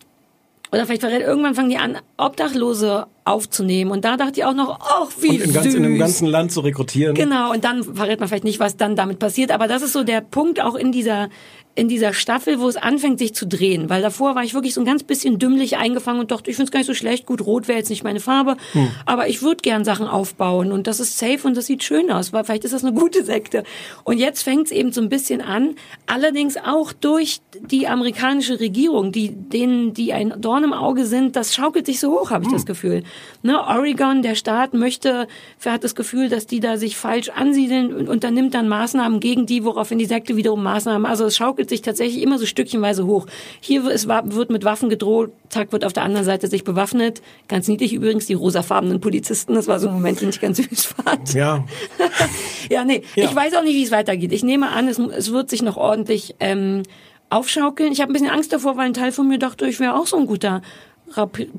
Oder vielleicht verrät, irgendwann fangen die an, Obdachlose aufzunehmen. Und da dachte ich auch noch, ach, wie Und in, süß. ganz, in dem ganzen Land zu rekrutieren. Genau, und dann verrät man vielleicht nicht, was dann damit passiert. Aber das ist so der Punkt auch in dieser, in dieser Staffel, wo es anfängt, sich zu drehen. Weil davor war ich wirklich so ein ganz bisschen dümmlich eingefangen und dachte, ich finde es gar nicht so schlecht. Gut, rot wäre jetzt nicht meine Farbe. Hm. Aber ich würde gern Sachen aufbauen. Und das ist safe und das sieht schön aus. Weil vielleicht ist das eine gute Sekte. Und jetzt fängt es eben so ein bisschen an. Allerdings auch durch die amerikanische Regierung, die denen, die ein Dorn im Auge sind, das schaukelt sich so hoch, habe ich das Gefühl. Ne, Oregon, der Staat, möchte, hat das Gefühl, dass die da sich falsch ansiedeln und unternimmt dann Maßnahmen gegen die, woraufhin die Sekte wiederum Maßnahmen. Also es schaukelt schaukelt sich tatsächlich immer so stückchenweise hoch. Hier ist, wird mit Waffen gedroht, zack, wird auf der anderen Seite sich bewaffnet. Ganz niedlich übrigens, die rosafarbenen Polizisten, das war so ein Moment, den ich ganz süß fand. Ja. ja, nee, Ja. ich weiß auch nicht, wie es weitergeht. Ich nehme an, es, es wird sich noch ordentlich ähm, aufschaukeln. Ich habe ein bisschen Angst davor, weil ein Teil von mir dachte, ich wäre auch so ein guter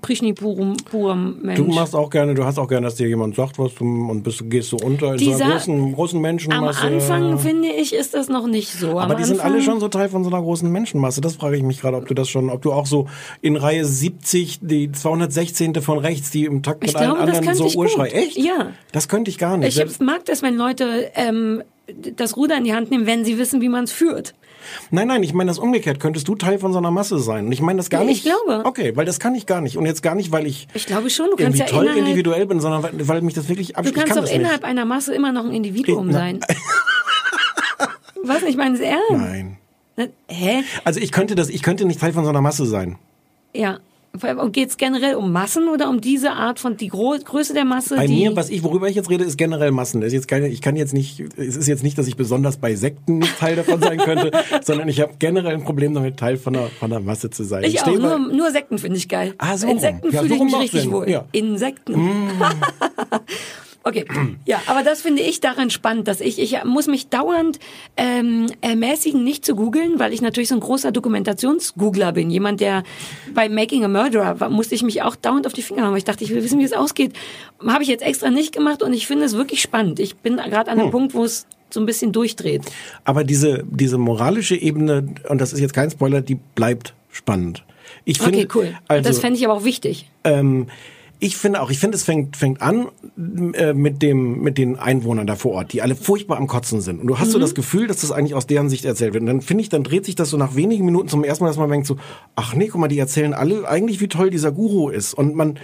Prishni-Purum Purum Mensch. Du machst auch gerne, du hast auch gerne, dass dir jemand sagt, was du und bist, gehst so unter in so Dieser- einer großen, großen Am Menschenmasse. Anfang, finde ich, ist das noch nicht so. Am Aber die sind Anfang, alle schon so Teil von so einer großen Menschenmasse. Das frage ich mich gerade, ob du das schon, ob du auch so in Reihe 70, die 216. von rechts, die im Takt mit Ich glaube, allen das anderen so ich Urschrei. Echt? Ja. Das könnte ich gar nicht. Ich mag das, wenn Leute ähm, das Ruder in die Hand nehmen, wenn sie wissen, wie man es führt. Nein, nein, ich meine das umgekehrt. Könntest du Teil von so einer Masse sein? Und ich meine das gar Ich nicht. glaube. Okay, weil das kann ich gar nicht. Und jetzt gar nicht, weil ich, Ich glaube schon, du kannst ja toll individuell bin, sondern weil, weil mich das wirklich du abschließt. Ich kannst kann auch das innerhalb nicht. einer Masse immer noch ein Individuum Na- sein. Was? Ich meine es ernst. Nein. Na, Hä? Also ich könnte das, ich könnte nicht Teil von so einer Masse sein. Ja. Und geht es generell um Massen oder um diese Art von die Gro Größe der Masse? Bei mir, was ich, worüber ich jetzt rede, ist generell Massen. Ist jetzt keine, ich kann jetzt nicht, es ist jetzt nicht, dass ich besonders bei Sekten nicht Teil davon sein könnte, sondern ich habe generell ein Problem damit, Teil von einer, von einer Masse zu sein. ich auch, stehe nur, nur Sekten finde ich geil. Ah, so rum. Insekten Ja, fühle so ich mich richtig Sinn. wohl. Ja. Insekten. Okay, ja, aber das finde ich daran spannend, dass ich, ich muss mich dauernd ähm, ermäßigen, nicht zu googeln, weil ich natürlich so ein großer Dokumentationsgoogler bin. Jemand, der bei Making a Murderer war, musste ich mich auch dauernd auf die Finger haben, weil ich dachte, ich will wissen, wie es ausgeht. Habe ich jetzt extra nicht gemacht und ich finde es wirklich spannend. Ich bin gerade an einem Hm. Punkt, wo es so ein bisschen durchdreht. Aber diese, diese moralische Ebene, und das ist jetzt kein Spoiler, die bleibt spannend. Ich finde, okay, cool. Also, das fände ich aber auch wichtig. ähm, ich finde auch, ich finde, es fängt, fängt an äh, mit dem, mit den Einwohnern da vor Ort, die alle furchtbar am Kotzen sind. Und du hast so Mhm. das Gefühl, dass das eigentlich aus deren Sicht erzählt wird. Und dann finde ich, dann dreht sich das so nach wenigen Minuten zum ersten Mal, dass man denkt so, ach nee, guck mal, die erzählen alle eigentlich, wie toll dieser Guru ist. Und man,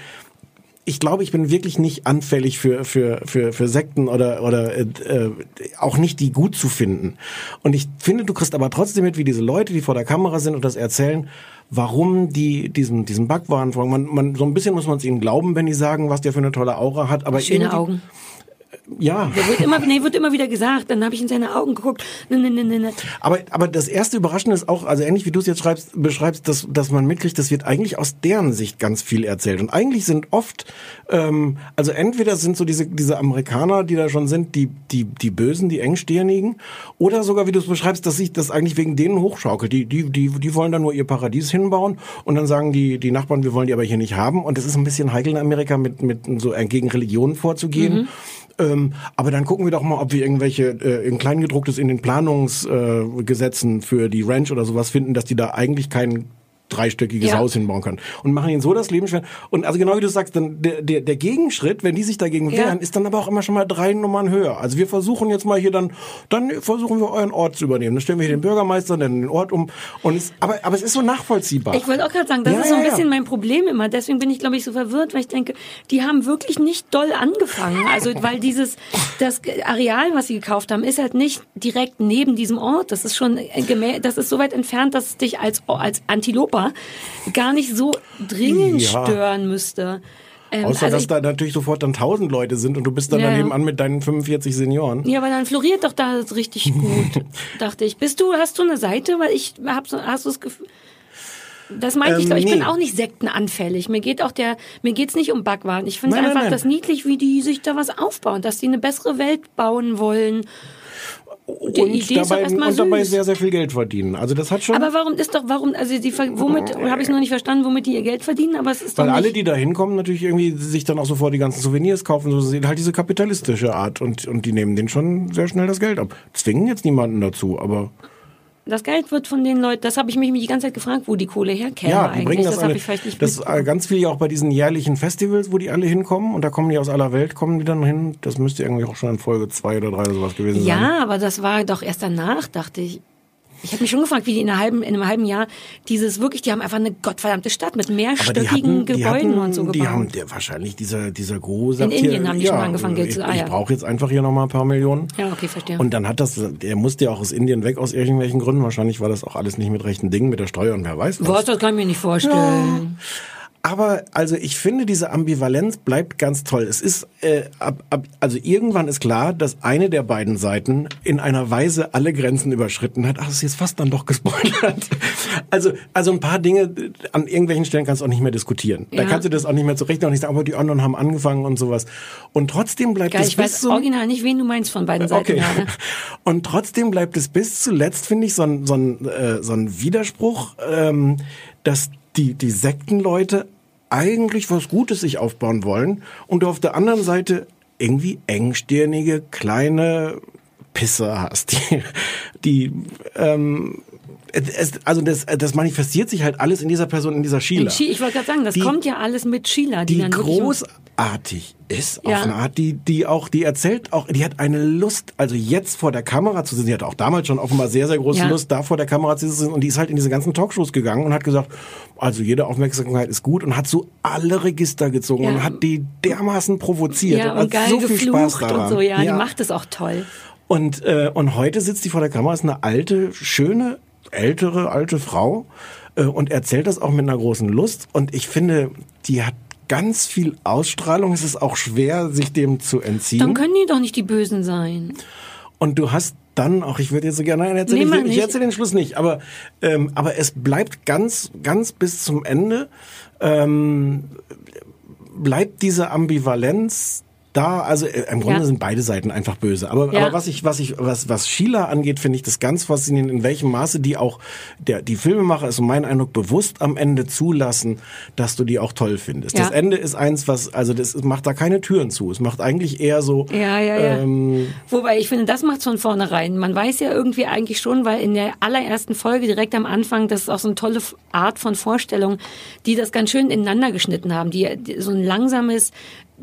ich glaube, ich bin wirklich nicht anfällig für für für für Sekten oder oder äh, äh, auch nicht die gut zu finden. Und ich finde, du kriegst aber trotzdem mit, wie diese Leute, die vor der Kamera sind und das erzählen, warum die diesem diesem Backwaren folgen. Man, man so ein bisschen muss man es ihnen glauben, wenn die sagen, was der für eine tolle Aura hat. Aber Schöne Augen. Ja. Der wird immer, nee, wird immer wieder gesagt. Dann habe ich in seine Augen geguckt. Ne, ne, ne, ne, ne. Aber, aber das erste Überraschende ist auch, also ähnlich wie du es jetzt schreibst, beschreibst, dass, dass man mitkriegt, das wird eigentlich aus deren Sicht ganz viel erzählt. Und eigentlich sind oft, ähm, also entweder sind so diese, diese Amerikaner, die da schon sind, die, die, die Bösen, die Engstirnigen, oder sogar, wie du es beschreibst, dass sich das eigentlich wegen denen hochschaukelt. Die, die, die, die wollen da nur ihr Paradies hinbauen und dann sagen die, die Nachbarn, wir wollen die aber hier nicht haben. Und es ist ein bisschen heikel in Amerika, mit, mit so äh, gegen Religionen vorzugehen. Mhm. Ähm, aber dann gucken wir doch mal, ob wir irgendwelche äh, in Kleingedrucktes in den Planungsgesetzen äh, für die Ranch oder sowas finden, dass die da eigentlich kein dreistöckiges Ja. Haus hinbauen können. Und machen ihnen so das Leben schwer. Und also genau wie du sagst, dann der, der, der Gegenschritt, wenn die sich dagegen Ja. wehren, ist dann aber auch immer schon mal drei Nummern höher. Also wir versuchen jetzt mal hier dann, dann versuchen wir euren Ort zu übernehmen. Dann stellen wir hier den Bürgermeister, dann den Ort um. Und es, aber, aber es ist so nachvollziehbar. Ich wollte auch gerade sagen, das Ja, ist so ein ja, ja. bisschen mein Problem immer. Deswegen bin ich, glaube ich, so verwirrt, weil ich denke, die haben wirklich nicht doll angefangen. Also, weil dieses, das Areal, was sie gekauft haben, ist halt nicht direkt neben diesem Ort. Das ist schon, äh, das ist so weit entfernt, dass es dich als, als Antiloper gar nicht so dringend Ja. stören müsste. Ähm, Außer, also dass ich, da natürlich sofort dann tausend Leute sind und du bist dann Ja, daneben an mit deinen 45 Senioren. ja, aber dann floriert doch da richtig gut, dachte ich. Bist du, hast du eine Seite? Weil ich hab so, hast du das Gefühl, das meinte ich, Ähm, ich bin nee. auch nicht sektenanfällig. Mir geht auch der, mir geht's nicht um Backwaren. Ich finde Nein, nein, einfach nein. das niedlich, wie die sich da was aufbauen, dass die eine bessere Welt bauen wollen. Die und Idee ist dabei, erstmal und dabei süß. sehr, sehr viel Geld verdienen. Also das hat schon, Aber warum ist doch, warum, also die, womit, habe ich noch nicht verstanden, womit die ihr Geld verdienen, aber es ist doch weil alle, die da hinkommen, natürlich irgendwie sich dann auch sofort die ganzen Souvenirs kaufen. So sind halt diese kapitalistische Art und, und die nehmen denen schon sehr schnell das Geld ab. Zwingen jetzt niemanden dazu, aber das Geld wird von den Leuten, das habe ich mich die ganze Zeit gefragt, wo die Kohle herkäme ja, die eigentlich. bringen das, das habe ich vielleicht nicht das mitbekommen. äh, ganz viel ja auch bei diesen jährlichen Festivals, wo die alle hinkommen und da kommen die aus aller Welt, kommen die dann hin. Das müsste irgendwie auch schon in Folge zwei oder drei oder sowas gewesen sein. Ja, aber das war doch erst danach, dachte ich. Ich habe mich schon gefragt, wie die in, halben, in einem halben Jahr dieses wirklich, die haben einfach eine gottverdammte Stadt mit die mehrstöckigen hatten, die Gebäuden hatten, und so Die gebaut. haben der, wahrscheinlich dieser dieser Guru sagt Indien hier, haben die ja, schon angefangen, Geld zu ich, eiern. Ich brauche jetzt einfach hier noch mal ein paar Millionen. ja, okay, verstehe. Und dann hat das, der musste ja auch aus Indien weg aus irgendwelchen Gründen. Wahrscheinlich war das auch alles nicht mit rechten Dingen, mit der Steuer und wer weiß was. Was, das kann ich mir nicht vorstellen. Aber also ich finde, diese Ambivalenz bleibt ganz toll. Es ist äh, ab, ab, also irgendwann ist klar, dass eine der beiden Seiten in einer Weise alle Grenzen überschritten hat. Ach, das ist jetzt fast dann doch gespoilert. Also also ein paar Dinge an irgendwelchen Stellen kannst du auch nicht mehr diskutieren. Da Ja. kannst du das auch nicht mehr zurecht und nicht sagen, aber die anderen haben angefangen und sowas. Und trotzdem bleibt Geil, es ich bis weiß zum original nicht, wen du meinst von beiden Seiten Okay. gerade. Und trotzdem bleibt es bis zuletzt, finde ich, so ein, so ein, äh, so ein Widerspruch, ähm, dass die, die Sektenleute eigentlich was Gutes sich aufbauen wollen und du auf der anderen Seite irgendwie engstirnige, kleine Pisser hast, die, die ähm, es, also das, das manifestiert sich halt alles in dieser Person, in dieser Sheila. Ich wollte gerade sagen, das Die- kommt ja alles mit Sheila, die, die dann großartig ist Ja. auf eine Art, die die auch die erzählt auch, die hat eine Lust, also jetzt vor der Kamera zu sitzen. Sie hatte auch damals schon offenbar sehr sehr große Ja. Lust, da vor der Kamera zu sitzen und die ist halt in diese ganzen Talkshows gegangen und hat gesagt, also jede Aufmerksamkeit ist gut und hat so alle Register gezogen Ja. und hat die dermaßen provoziert ja, und, und hat geil so viel Spaß daran. und so, ja, die macht es auch toll. Und, äh, und heute sitzt die vor der Kamera, ist eine alte, schöne, ältere, alte Frau äh, und erzählt das auch mit einer großen Lust. Und ich finde, die hat ganz viel Ausstrahlung. Es ist auch schwer, sich dem zu entziehen. Dann können die doch nicht die Bösen sein. Und du hast dann auch, ich würde jetzt so gerne, nein, erzähl Nee, ich, ich nicht. erzähl den Schluss nicht, aber, ähm, aber es bleibt ganz, ganz bis zum Ende, ähm, bleibt diese Ambivalenz da, also äh, im Grunde Ja. sind beide Seiten einfach böse. Aber, Ja. aber was ich, was ich, was, was Sheila angeht, finde ich das ganz faszinierend, in welchem Maße die auch, der, die Filmemacher ist mein Eindruck bewusst am Ende zulassen, dass du die auch toll findest. Ja. Das Ende ist eins, was, also das macht da keine Türen zu. Es macht eigentlich eher so, Ja, ja, ja. ähm, Wobei ich finde, das macht von vornherein. Man weiß ja irgendwie eigentlich schon, weil in der allerersten Folge direkt am Anfang, das ist auch so eine tolle Art von Vorstellung, die das ganz schön ineinander geschnitten haben. Die, die so ein langsames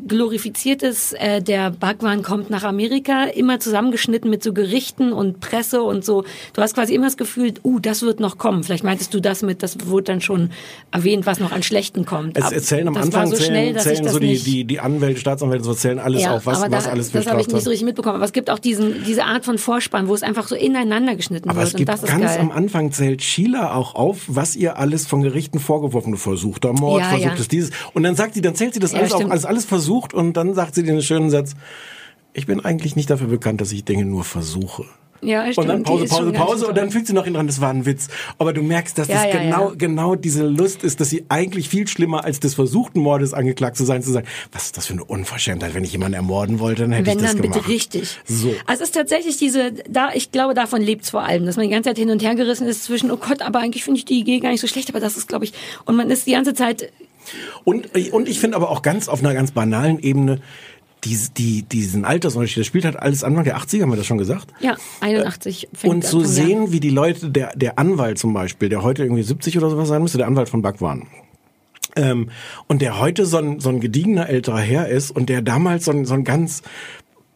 glorifiziertes, äh, der Bhagwan kommt nach Amerika, immer zusammengeschnitten mit so Gerichten und Presse und so. Du hast quasi immer das Gefühl, uh, das wird noch kommen. Vielleicht meintest du das mit, das wurde dann schon erwähnt, was noch an Schlechten kommt. Es Aber erzählen am Anfang so zählen, schnell, dass ich zählen das so die, nicht die, die Anwälte, Staatsanwälte, so zählen alles auf, was, aber was da, alles für das habe ich nicht so richtig mitbekommen. Aber es gibt auch diesen, diese Art von Vorspann, wo es einfach so ineinander geschnitten Aber wird. es gibt ist ganz am Anfang zählt Sheila auch auf, was ihr alles von Gerichten vorgeworfen wird. Versuchter Mord, Ja, versuchtes ja. dieses. Und dann sagt sie, dann zählt sie das Ja, alles auf, stimmt. alles, alles versucht und dann sagt sie den schönen Satz, ich bin eigentlich nicht dafür bekannt, dass ich Dinge nur versuche. Ja, Und stimmt. dann Die Pause, Pause, Pause und dann fügt sie noch hin dran, das war ein Witz. Aber du merkst, dass Ja, das ja, genau, ja. genau diese Lust ist, dass sie eigentlich viel schlimmer als des versuchten Mordes angeklagt zu sein, zu sagen, was ist das für eine Unverschämtheit, wenn ich jemanden ermorden wollte, dann hätte Wenn ich das dann gemacht. bitte richtig. So. Also es ist tatsächlich diese, da ich glaube, davon lebt es vor allem, dass man die ganze Zeit hin und her gerissen ist zwischen, oh Gott, aber eigentlich finde ich die Idee gar nicht so schlecht, aber das ist, glaube ich, und man ist die ganze Zeit, Und, und ich finde aber auch ganz auf einer ganz banalen Ebene, die, die, diesen Altersunterschied, das spielt halt alles Anfang der 80er, haben wir das schon gesagt? ja, 81 fängt Und zu der- sehen, wie die Leute, der, der Anwalt zum Beispiel, der heute irgendwie 70 oder sowas sein müsste, der Anwalt von Bhagwan. Ähm, und der heute so ein, so ein gediegener älterer Herr ist und der damals so ein, so ein ganz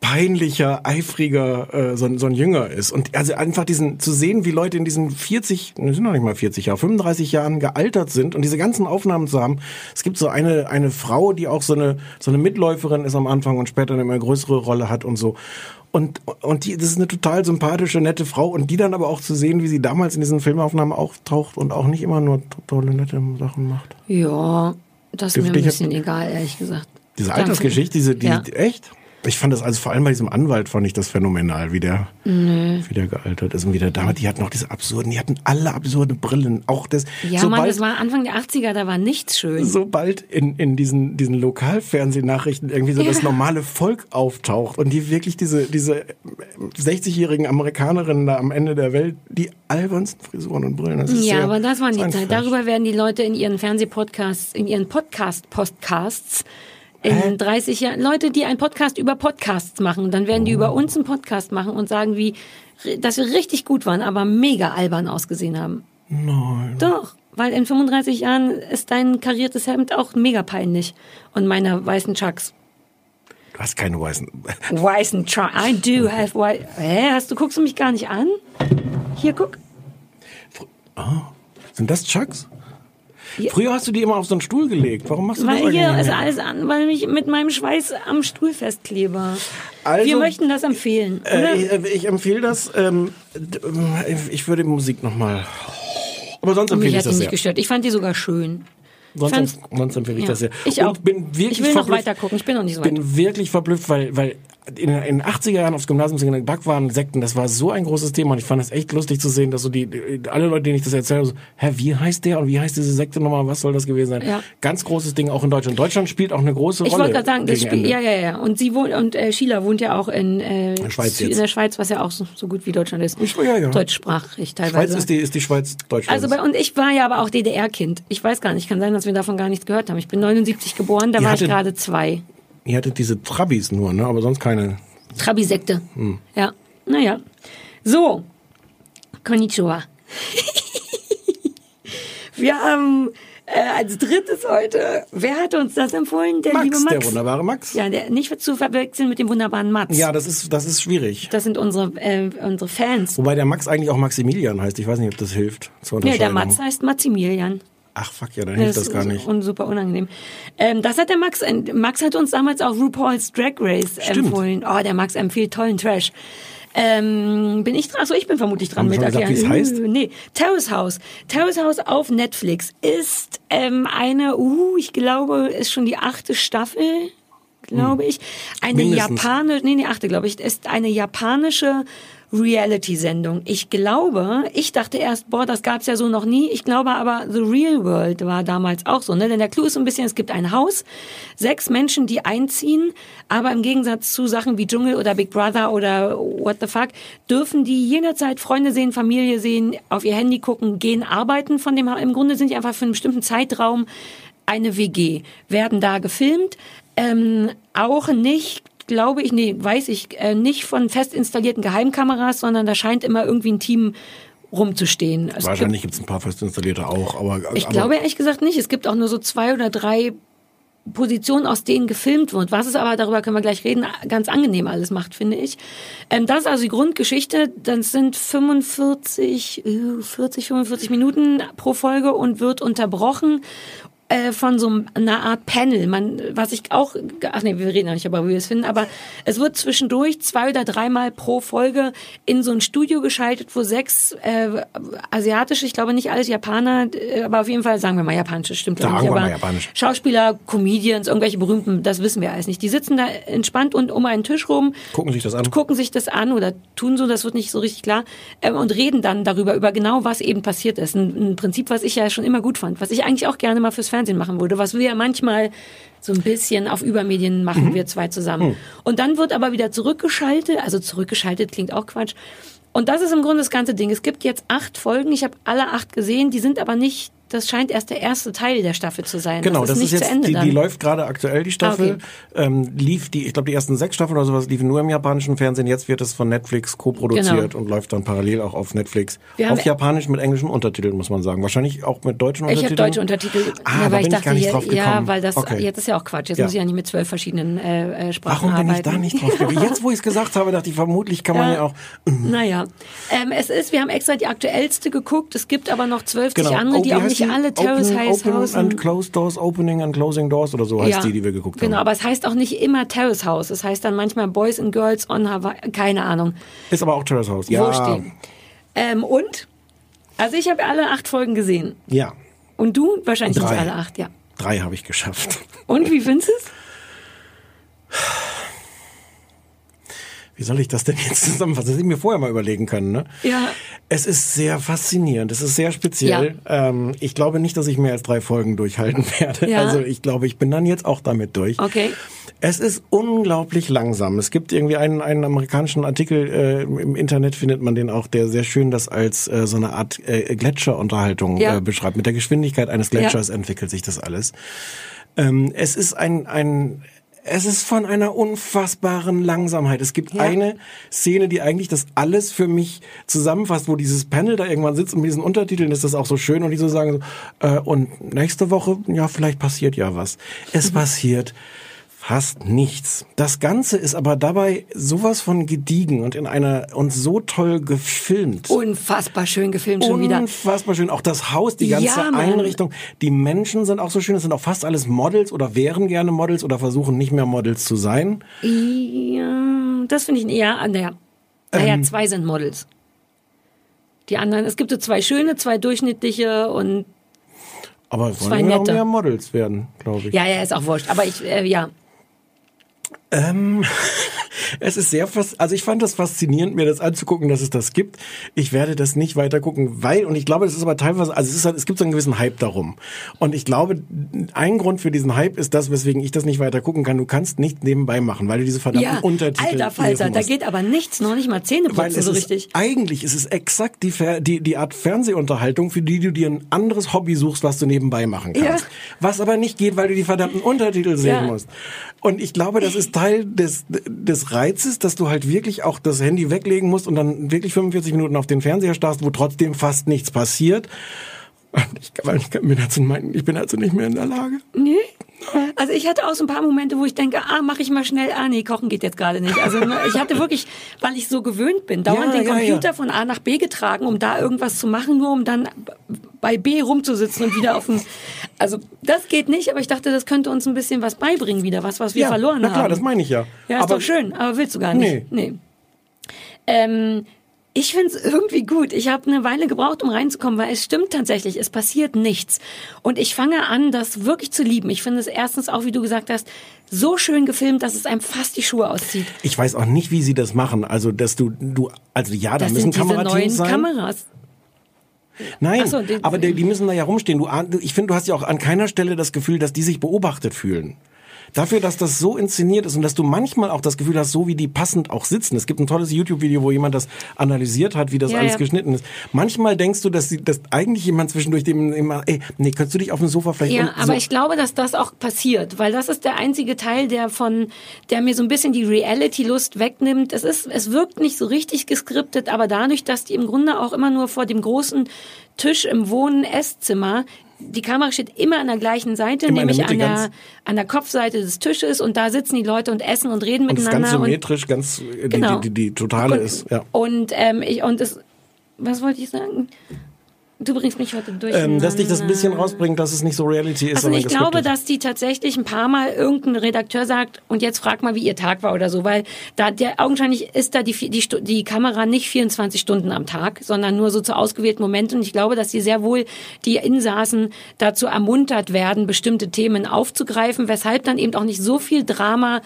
peinlicher, eifriger, äh, so, ein- so ein Jünger ist. Und also einfach diesen, zu sehen, wie Leute in diesen 40, ne, sind noch nicht mal 40 Jahre, 35 Jahren gealtert sind und diese ganzen Aufnahmen zu haben. Es gibt so eine, eine Frau, die auch so eine, so eine Mitläuferin ist am Anfang und später eine immer größere Rolle hat und so. Und, und die, das ist eine total sympathische, nette Frau und die dann aber auch zu sehen, wie sie damals in diesen Filmaufnahmen auftaucht und auch nicht immer nur tolle, nette Sachen macht. Ja, das ist mir ein bisschen egal, ehrlich gesagt. Diese Altersgeschichte, diese, die, ja. die, echt? Ich fand das also vor allem bei diesem Anwalt fand ich das phänomenal, wie der, Nö. wie der gealtert ist und wie der damals, die hatten noch diese absurden, die hatten alle absurde Brillen, auch das, Ja, Mann, sobald, das war Anfang der 80er, da war nichts schön. sobald in, in diesen, diesen Lokalfernsehnachrichten irgendwie so Ja. das normale Volk auftaucht und die wirklich diese, diese 60-jährigen Amerikanerinnen da am Ende der Welt, die albernsten Frisuren und Brillen, das ist Ja, sehr, aber das waren die Zeit. Darüber werden die Leute in ihren Fernsehpodcasts, in ihren Podcast-Podcasts in 30 Jahren, Leute, die einen Podcast über Podcasts machen, dann werden die Oh. über uns einen Podcast machen und sagen, wie, dass wir richtig gut waren, aber mega albern ausgesehen haben. Nein. Doch, weil in 35 Jahren ist dein kariertes Hemd auch mega peinlich. Und meine weißen Chucks. Du hast keine weißen, Weißen Chucks. I do have white. Hä, hast du, guckst du mich gar nicht an? Hier, guck. sind das Chucks? Ja. Früher hast du die immer auf so einen Stuhl gelegt. Warum machst du das Weil hier ist alles an, weil ich mit meinem Schweiß am Stuhl festklebe. Also, Wir möchten das empfehlen? Äh, ich, ich empfehle das. Ähm, ähm, ich würde Musik nochmal. Aber sonst Mich empfehle ich hat die das nicht gestört. Ich fand die sogar schön. Sonst, sonst empfehle ich Ja. das sehr. Ich Und auch. bin wirklich Ich will noch verblüfft- weiter gucken. Ich bin noch nicht so weit. bin wirklich verblüfft, weil, weil in, in den 80er Jahren aufs Gymnasium sind in Backwaren Sekten, das war so ein großes Thema und ich fand es echt lustig zu sehen, dass so die, alle Leute, denen ich das erzähle, so, hä, wie heißt der und wie heißt diese Sekte nochmal, was soll das gewesen sein? Ja. Ganz großes Ding auch in Deutschland. Deutschland spielt auch eine große Ich Rolle. wollte gerade sagen, das gegen Spiel, Ende. ja, ja, ja. Und sie wohnt und äh, Sheila wohnt ja auch in, äh, der Schweiz jetzt. in der Schweiz, was ja auch so, so gut wie Deutschland ist. ja, ja. Deutschsprachig teilweise. Schweiz ist die, ist die Schweiz Deutschland. also bei, und ich war ja aber auch DDR-Kind. Ich weiß gar nicht, kann sein, dass wir davon gar nichts gehört haben. Ich bin 79 geboren, da Ihr war ich gerade zwei. Ihr hattet diese Trabis nur, ne? aber sonst keine. Trabi-Sekte. Hm. Ja, naja. So, Konnichiwa. Wir haben äh, als drittes heute, wer hat uns das empfohlen? Der Max, liebe Max. der wunderbare Max. Ja, der, nicht zu verwechseln mit dem wunderbaren Mats. Ja, das ist, das ist schwierig. Das sind unsere, äh, unsere Fans. Wobei der Max eigentlich auch Maximilian heißt. Ich weiß nicht, ob das hilft. Zur Nee, der. Mats heißt Maximilian. Ach fuck, ja, dann hilft das, gar nicht. ist un- super unangenehm. Ähm, das hat der Max, Max hat uns damals auch RuPaul's Drag Race Stimmt. empfohlen. Oh, der Max empfiehlt tollen Trash. Ähm, bin ich dran? Achso, ich bin vermutlich dran Haben mit gesagt, erklären. wie es heißt? Nee, Terrace House. Terrace House auf Netflix ist ähm, eine, uh, ich glaube, ist schon die achte Staffel, glaube ich. Eine japanische, nee, nee, achte, glaube ich, ist eine japanische Reality-Sendung. Ich glaube, ich dachte erst, boah, das gab's ja so noch nie. Ich glaube aber, The Real World war damals auch so. Ne? Denn der Clou ist so ein bisschen, es gibt ein Haus, sechs Menschen, die einziehen, aber im Gegensatz zu Sachen wie Dschungel oder Big Brother oder What the Fuck, dürfen die jederzeit Freunde sehen, Familie sehen, auf ihr Handy gucken, gehen arbeiten von dem Haus. Im Grunde sind die einfach für einen bestimmten Zeitraum eine WG, werden da gefilmt, ähm, auch nicht glaube ich, nee, weiß ich, äh, nicht von fest installierten Geheimkameras, sondern da scheint immer irgendwie ein Team rumzustehen. Es Wahrscheinlich gibt es ein paar fest installierte auch, aber ich aber, glaube ehrlich gesagt nicht. Es gibt auch nur so zwei oder drei Positionen, aus denen gefilmt wird. Was es aber, darüber können wir gleich reden, ganz angenehm alles macht, finde ich. Ähm, das ist also die Grundgeschichte. Das sind 45, äh, 40, 45 Minuten pro Folge und wird unterbrochen äh, von so einer Art Panel. Man, was ich auch, ach nee, wir reden ja nicht darüber, wie wir es finden, aber es wird zwischendurch zwei oder dreimal pro Folge in so ein Studio geschaltet, wo sechs äh, asiatische, ich glaube nicht alles Japaner, äh, aber auf jeden Fall sagen wir mal japanische, stimmt ja Sagen nicht, wir mal aber japanisch. Schauspieler, Comedians, irgendwelche berühmten, das wissen wir alles nicht. Die sitzen da entspannt und um einen Tisch rum, gucken sich das an. gucken sich das an oder tun so, das wird nicht so richtig klar, ähm, und reden dann darüber, über genau, was eben passiert ist. Ein, ein Prinzip, was ich ja schon immer gut fand, was ich eigentlich auch gerne mal fürs Fernsehen machen würde, was wir ja manchmal so ein bisschen auf Übermedien machen, Mhm. wir zwei zusammen. Und dann wird aber wieder zurückgeschaltet, also zurückgeschaltet klingt auch Quatsch. Und das ist im Grunde das ganze Ding. Es gibt jetzt acht Folgen, ich habe alle acht gesehen, die sind aber nicht, das scheint erst der erste Teil der Staffel zu sein. Genau, das ist, nicht jetzt, zu Ende die, die läuft gerade aktuell, die Staffel. Ah, Ähm, lief die, ich glaube, die ersten sechs Staffeln oder sowas liefen nur im japanischen Fernsehen. Jetzt wird es von Netflix co-produziert Genau. und läuft dann parallel auch auf Netflix. Wir auf Japanisch mit englischen Untertiteln, muss man sagen. Wahrscheinlich auch mit deutschen Ich habe Untertiteln. deutsche Untertitel, Ah, ja, weil ich ich dachte, gar nicht hier- drauf ja, weil das Okay. jetzt ist ja auch Quatsch. Jetzt Ja. muss ich ja nicht mit zwölf verschiedenen äh, äh, Sprachen Warum bin ich arbeiten. da nicht drauf gekommen? Jetzt, wo ich es gesagt habe, dachte ich, vermutlich kann man Ja. ja auch. Naja, ähm, es ist, wir haben extra die aktuellste geguckt. Es gibt aber noch zwölf Genau. andere, Oh, die auch heißt nicht alle Terrace Open, House Open and Closed Doors, Opening and Closing Doors oder so heißt Ja, die, die wir geguckt Genau, haben. aber es heißt auch nicht immer Terrace House. Es heißt dann manchmal Boys and Girls on Hawaii. Keine Ahnung. Ist aber auch Terrace House. Ja. Die. Ähm, und? Also ich habe alle acht Folgen gesehen. Ja. Und du? Wahrscheinlich Drei. alle acht, ja. Drei habe ich geschafft. Und wie findest du es? Wie soll ich das denn jetzt zusammenfassen? Das hätte ich mir vorher mal überlegen können, ne? Ja. Es ist sehr faszinierend, es ist sehr speziell. Ähm, ich glaube nicht, dass ich mehr als drei Folgen durchhalten werde. Ja. Also ich glaube, ich bin dann jetzt auch damit durch. Okay. Es ist unglaublich langsam. Es gibt irgendwie einen, einen amerikanischen Artikel äh, im Internet, findet man den auch, der sehr schön das als äh, so eine Art äh, Gletscherunterhaltung Ja. äh, beschreibt. Mit der Geschwindigkeit eines Gletschers entwickelt sich das alles. Ähm, es ist ein, ein es ist von einer unfassbaren Langsamkeit. Es gibt eine Szene, die eigentlich das alles für mich zusammenfasst, wo dieses Panel da irgendwann sitzt und mit diesen Untertiteln ist das auch so schön und die so sagen, äh, und nächste Woche, ja, vielleicht passiert ja was. Es passiert fast nichts. Das Ganze ist aber dabei sowas von gediegen und in einer und so toll gefilmt. Unfassbar schön gefilmt schon wieder. Unfassbar schön. Auch das Haus, die ganze Ja. Einrichtung. Die Menschen sind auch so schön. Es sind auch fast alles Models oder wären gerne Models oder versuchen nicht mehr Models zu sein. Ja, das finde ich eher, naja, naja, Ähm. zwei sind Models. Die anderen, es gibt so zwei schöne, zwei durchschnittliche und Aber es wollen ja nette. mehr Models werden, glaube ich. Ja, ja, ist auch wurscht. Aber ich, äh, ja. Ähm, es ist sehr fast, also ich fand das faszinierend, mir das anzugucken, dass es das gibt. Ich werde das nicht weiter gucken, weil, und ich glaube, das ist aber teilweise, also es, ist, halt- es gibt so einen gewissen Hype darum. Und ich glaube, ein Grund für diesen Hype ist das, weswegen ich das nicht weiter gucken kann. Du kannst nicht nebenbei machen, weil du diese verdammten Ja, Untertitel alter Falter, da geht aber nichts, noch nicht mal Zähne Weil putzen es so ist, richtig. eigentlich ist es exakt die, die, die Art Fernsehunterhaltung, für die du dir ein anderes Hobby suchst, was du nebenbei machen kannst. Ja. Was aber nicht geht, weil du die verdammten Untertitel sehen Ja. musst. Und ich glaube, das ist Teil des, des Reizes, dass du halt wirklich auch das Handy weglegen musst und dann wirklich 45 Minuten auf den Fernseher starrst, wo trotzdem fast nichts passiert. Ich, ich, mir dazu ich bin also nicht mehr in der Lage. Nee. Also ich hatte auch so ein paar Momente, wo ich denke, ah, mache ich mal schnell, ah nee, kochen geht jetzt gerade nicht. Also ne, ich hatte wirklich, weil ich so gewöhnt bin, dauernd Ja, den ja, Computer ja. von A nach B getragen, um da irgendwas zu machen, nur um dann bei B rumzusitzen und wieder auf dem, also das geht nicht, aber ich dachte, das könnte uns ein bisschen was beibringen wieder, was, was wir ja, verloren na haben. klar, das meine ich ja. Ja, ist aber doch schön, aber willst du gar nicht. Nee. nee. Ähm, ich finde es irgendwie gut. Ich habe eine Weile gebraucht, um reinzukommen, weil es stimmt tatsächlich, es passiert nichts. Und ich fange an, das wirklich zu lieben. Ich finde es erstens auch, wie du gesagt hast, so schön gefilmt, dass es einem fast die Schuhe auszieht. Ich weiß auch nicht, wie sie das machen. Also, dass du, du, also ja, da Das müssen sind diese neuen sein. Kameras. Nein, so, den- aber die, die müssen da ja rumstehen. Du, ahn- ich finde, du hast ja auch an keiner Stelle das Gefühl, dass die sich beobachtet fühlen. Dafür, dass das so inszeniert ist und dass du manchmal auch das Gefühl hast, so wie die passend auch sitzen. Es gibt ein tolles YouTube-Video, wo jemand das analysiert hat, wie das Ja, alles ja. geschnitten ist. Manchmal denkst du, dass, sie, dass eigentlich jemand zwischendurch dem immer, ey, nee, könntest du dich auf dem Sofa vielleicht... Ja, aber so, ich glaube, dass das auch passiert, weil das ist der einzige Teil, der von, der mir so ein bisschen die Reality-Lust wegnimmt. Es ist, es wirkt nicht so richtig geskriptet, aber dadurch, dass die im Grunde auch immer nur vor dem großen Tisch im Wohnen-Esszimmer die Kamera steht immer an der gleichen Seite, Immer der nämlich an der, ganz- an der Kopfseite des Tisches und da sitzen die Leute und essen und reden und miteinander. ganz symmetrisch, ganz, äh, die, Genau. die, die, die totale Und- ist, ja. Und ähm, ich und es, was wollte ich sagen? Du bringst mich heute durch. Ähm, dass dich das ein bisschen rausbringt, dass es nicht so Reality ist, Also ich glaube, gescriptet. dass die tatsächlich ein paar Mal irgendein Redakteur sagt, und jetzt frag mal, wie ihr Tag war oder so, weil da der augenscheinlich ist da die, die, die Kamera nicht 24 Stunden am Tag, sondern nur so zu ausgewählten Momenten. Und ich glaube, dass sie sehr wohl die Insassen dazu ermuntert werden, bestimmte Themen aufzugreifen, weshalb dann eben auch nicht so viel Drama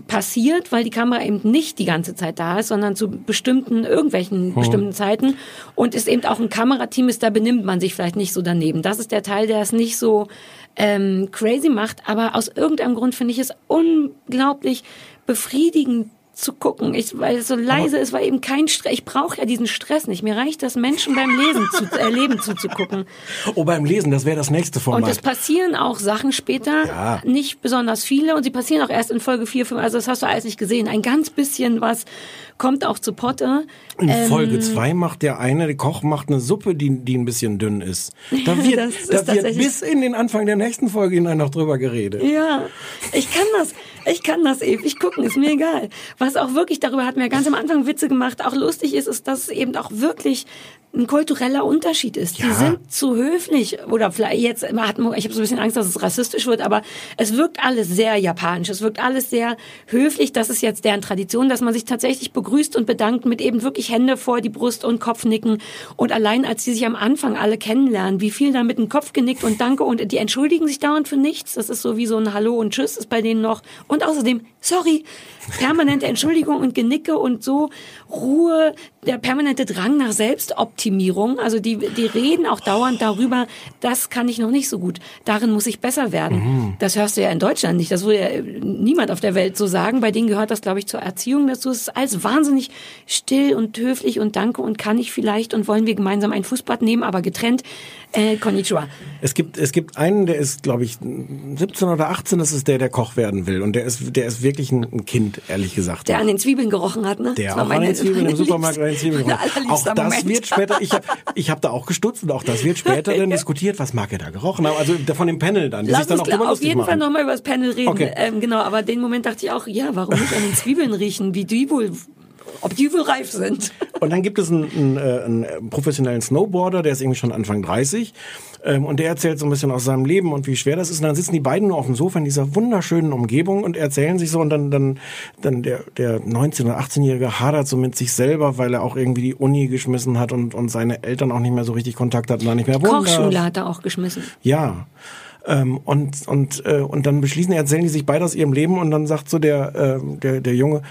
passiert, weil die Kamera eben nicht die ganze Zeit da ist, sondern zu bestimmten, irgendwelchen Hm. bestimmten Zeiten. Und es eben auch ein Kamerateam ist, da benimmt man sich vielleicht nicht so daneben. Das ist der Teil, der es nicht so ähm, crazy macht. Aber aus irgendeinem Grund finde ich es unglaublich befriedigend zu gucken, ich, weil es so leise ist, weil eben kein Stress. Ich brauche ja diesen Stress nicht. Mir reicht das, Menschen beim Lesen zu, äh, Leben zuzugucken. Oh, beim Lesen, das wäre das nächste Format. Und es passieren auch Sachen später, Ja. nicht besonders viele und sie passieren auch erst in Folge 4, 5, also das hast du alles nicht gesehen. Ein ganz bisschen was kommt auch zu Potte. In Ähm, Folge 2 macht der eine, der Koch macht eine Suppe, die, die ein bisschen dünn ist. Da wird, Das da wird bis in den Anfang der nächsten Folge hinein noch drüber geredet. Ja, ich kann das. Ich kann das ewig gucken, ist mir egal. Was auch wirklich, darüber hatten wir ganz am Anfang Witze gemacht, auch lustig ist, ist, dass es eben auch wirklich ein kultureller Unterschied ist. Die Ja. sind zu höflich oder vielleicht jetzt hat ich habe so ein bisschen Angst, dass es rassistisch wird, aber es wirkt alles sehr japanisch. Es wirkt alles sehr höflich. Das ist jetzt deren Tradition, dass man sich tatsächlich begrüßt und bedankt mit eben wirklich Hände vor die Brust und Kopfnicken. Und allein als die sich am Anfang alle kennenlernen, wie viel da mit dem Kopf genickt und Danke und die entschuldigen sich dauernd für nichts. Das ist so wie so ein Hallo und Tschüss ist bei denen noch. Und außerdem, sorry, permanente Entschuldigung und Genicke und so Ruhe, der permanente Drang nach Selbstoptimierung. Also die, die reden auch dauernd darüber, das kann ich noch nicht so gut. Darin muss ich besser werden. Mhm. Das hörst du ja in Deutschland nicht. Das würde ja äh, niemand auf der Welt so sagen. Bei denen gehört das, glaube ich, zur Erziehung dazu. Es ist alles wahnsinnig still und höflich und danke und kann ich vielleicht und wollen wir gemeinsam ein Fußbad nehmen, aber getrennt. Äh, konnichiwa. Es gibt, es gibt einen, der ist, glaube ich, 17 oder 18, das ist der, der Koch werden will. Und der ist, der ist wirklich ein, Kind, ehrlich gesagt. Der an den Zwiebeln gerochen hat, ne? Der auch war an meine- den Zwiebeln im meine Supermarkt an den Zwiebeln gerochen. Auch das Moment. wird später, ich habe ich hab da auch gestutzt und auch das wird später dann diskutiert, was mag er da gerochen haben. Also von dem Panel dann, Lass dann uns auch auf jeden Fall machen. nochmal über das Panel reden. Okay. Ähm, genau, aber den Moment dachte ich auch, ja, warum nicht an den Zwiebeln riechen, wie die wohl, ob die wohl reif sind. Und dann gibt es einen, einen, äh, einen professionellen Snowboarder, der ist irgendwie schon Anfang 30. Ähm, und der erzählt so ein bisschen aus seinem Leben und wie schwer das ist. Und dann sitzen die beiden nur auf dem Sofa in dieser wunderschönen Umgebung und erzählen sich so. Und dann, dann, dann der, der 19- oder 18-Jährige hadert so mit sich selber, weil er auch irgendwie die Uni geschmissen hat und, und seine Eltern auch nicht mehr so richtig Kontakt hatten, da nicht mehr wohnen darf. Kochschule hat er auch geschmissen. Ja. Ähm, und und äh, und dann beschließen, erzählen die sich beide aus ihrem Leben und dann sagt so der äh, der der Junge,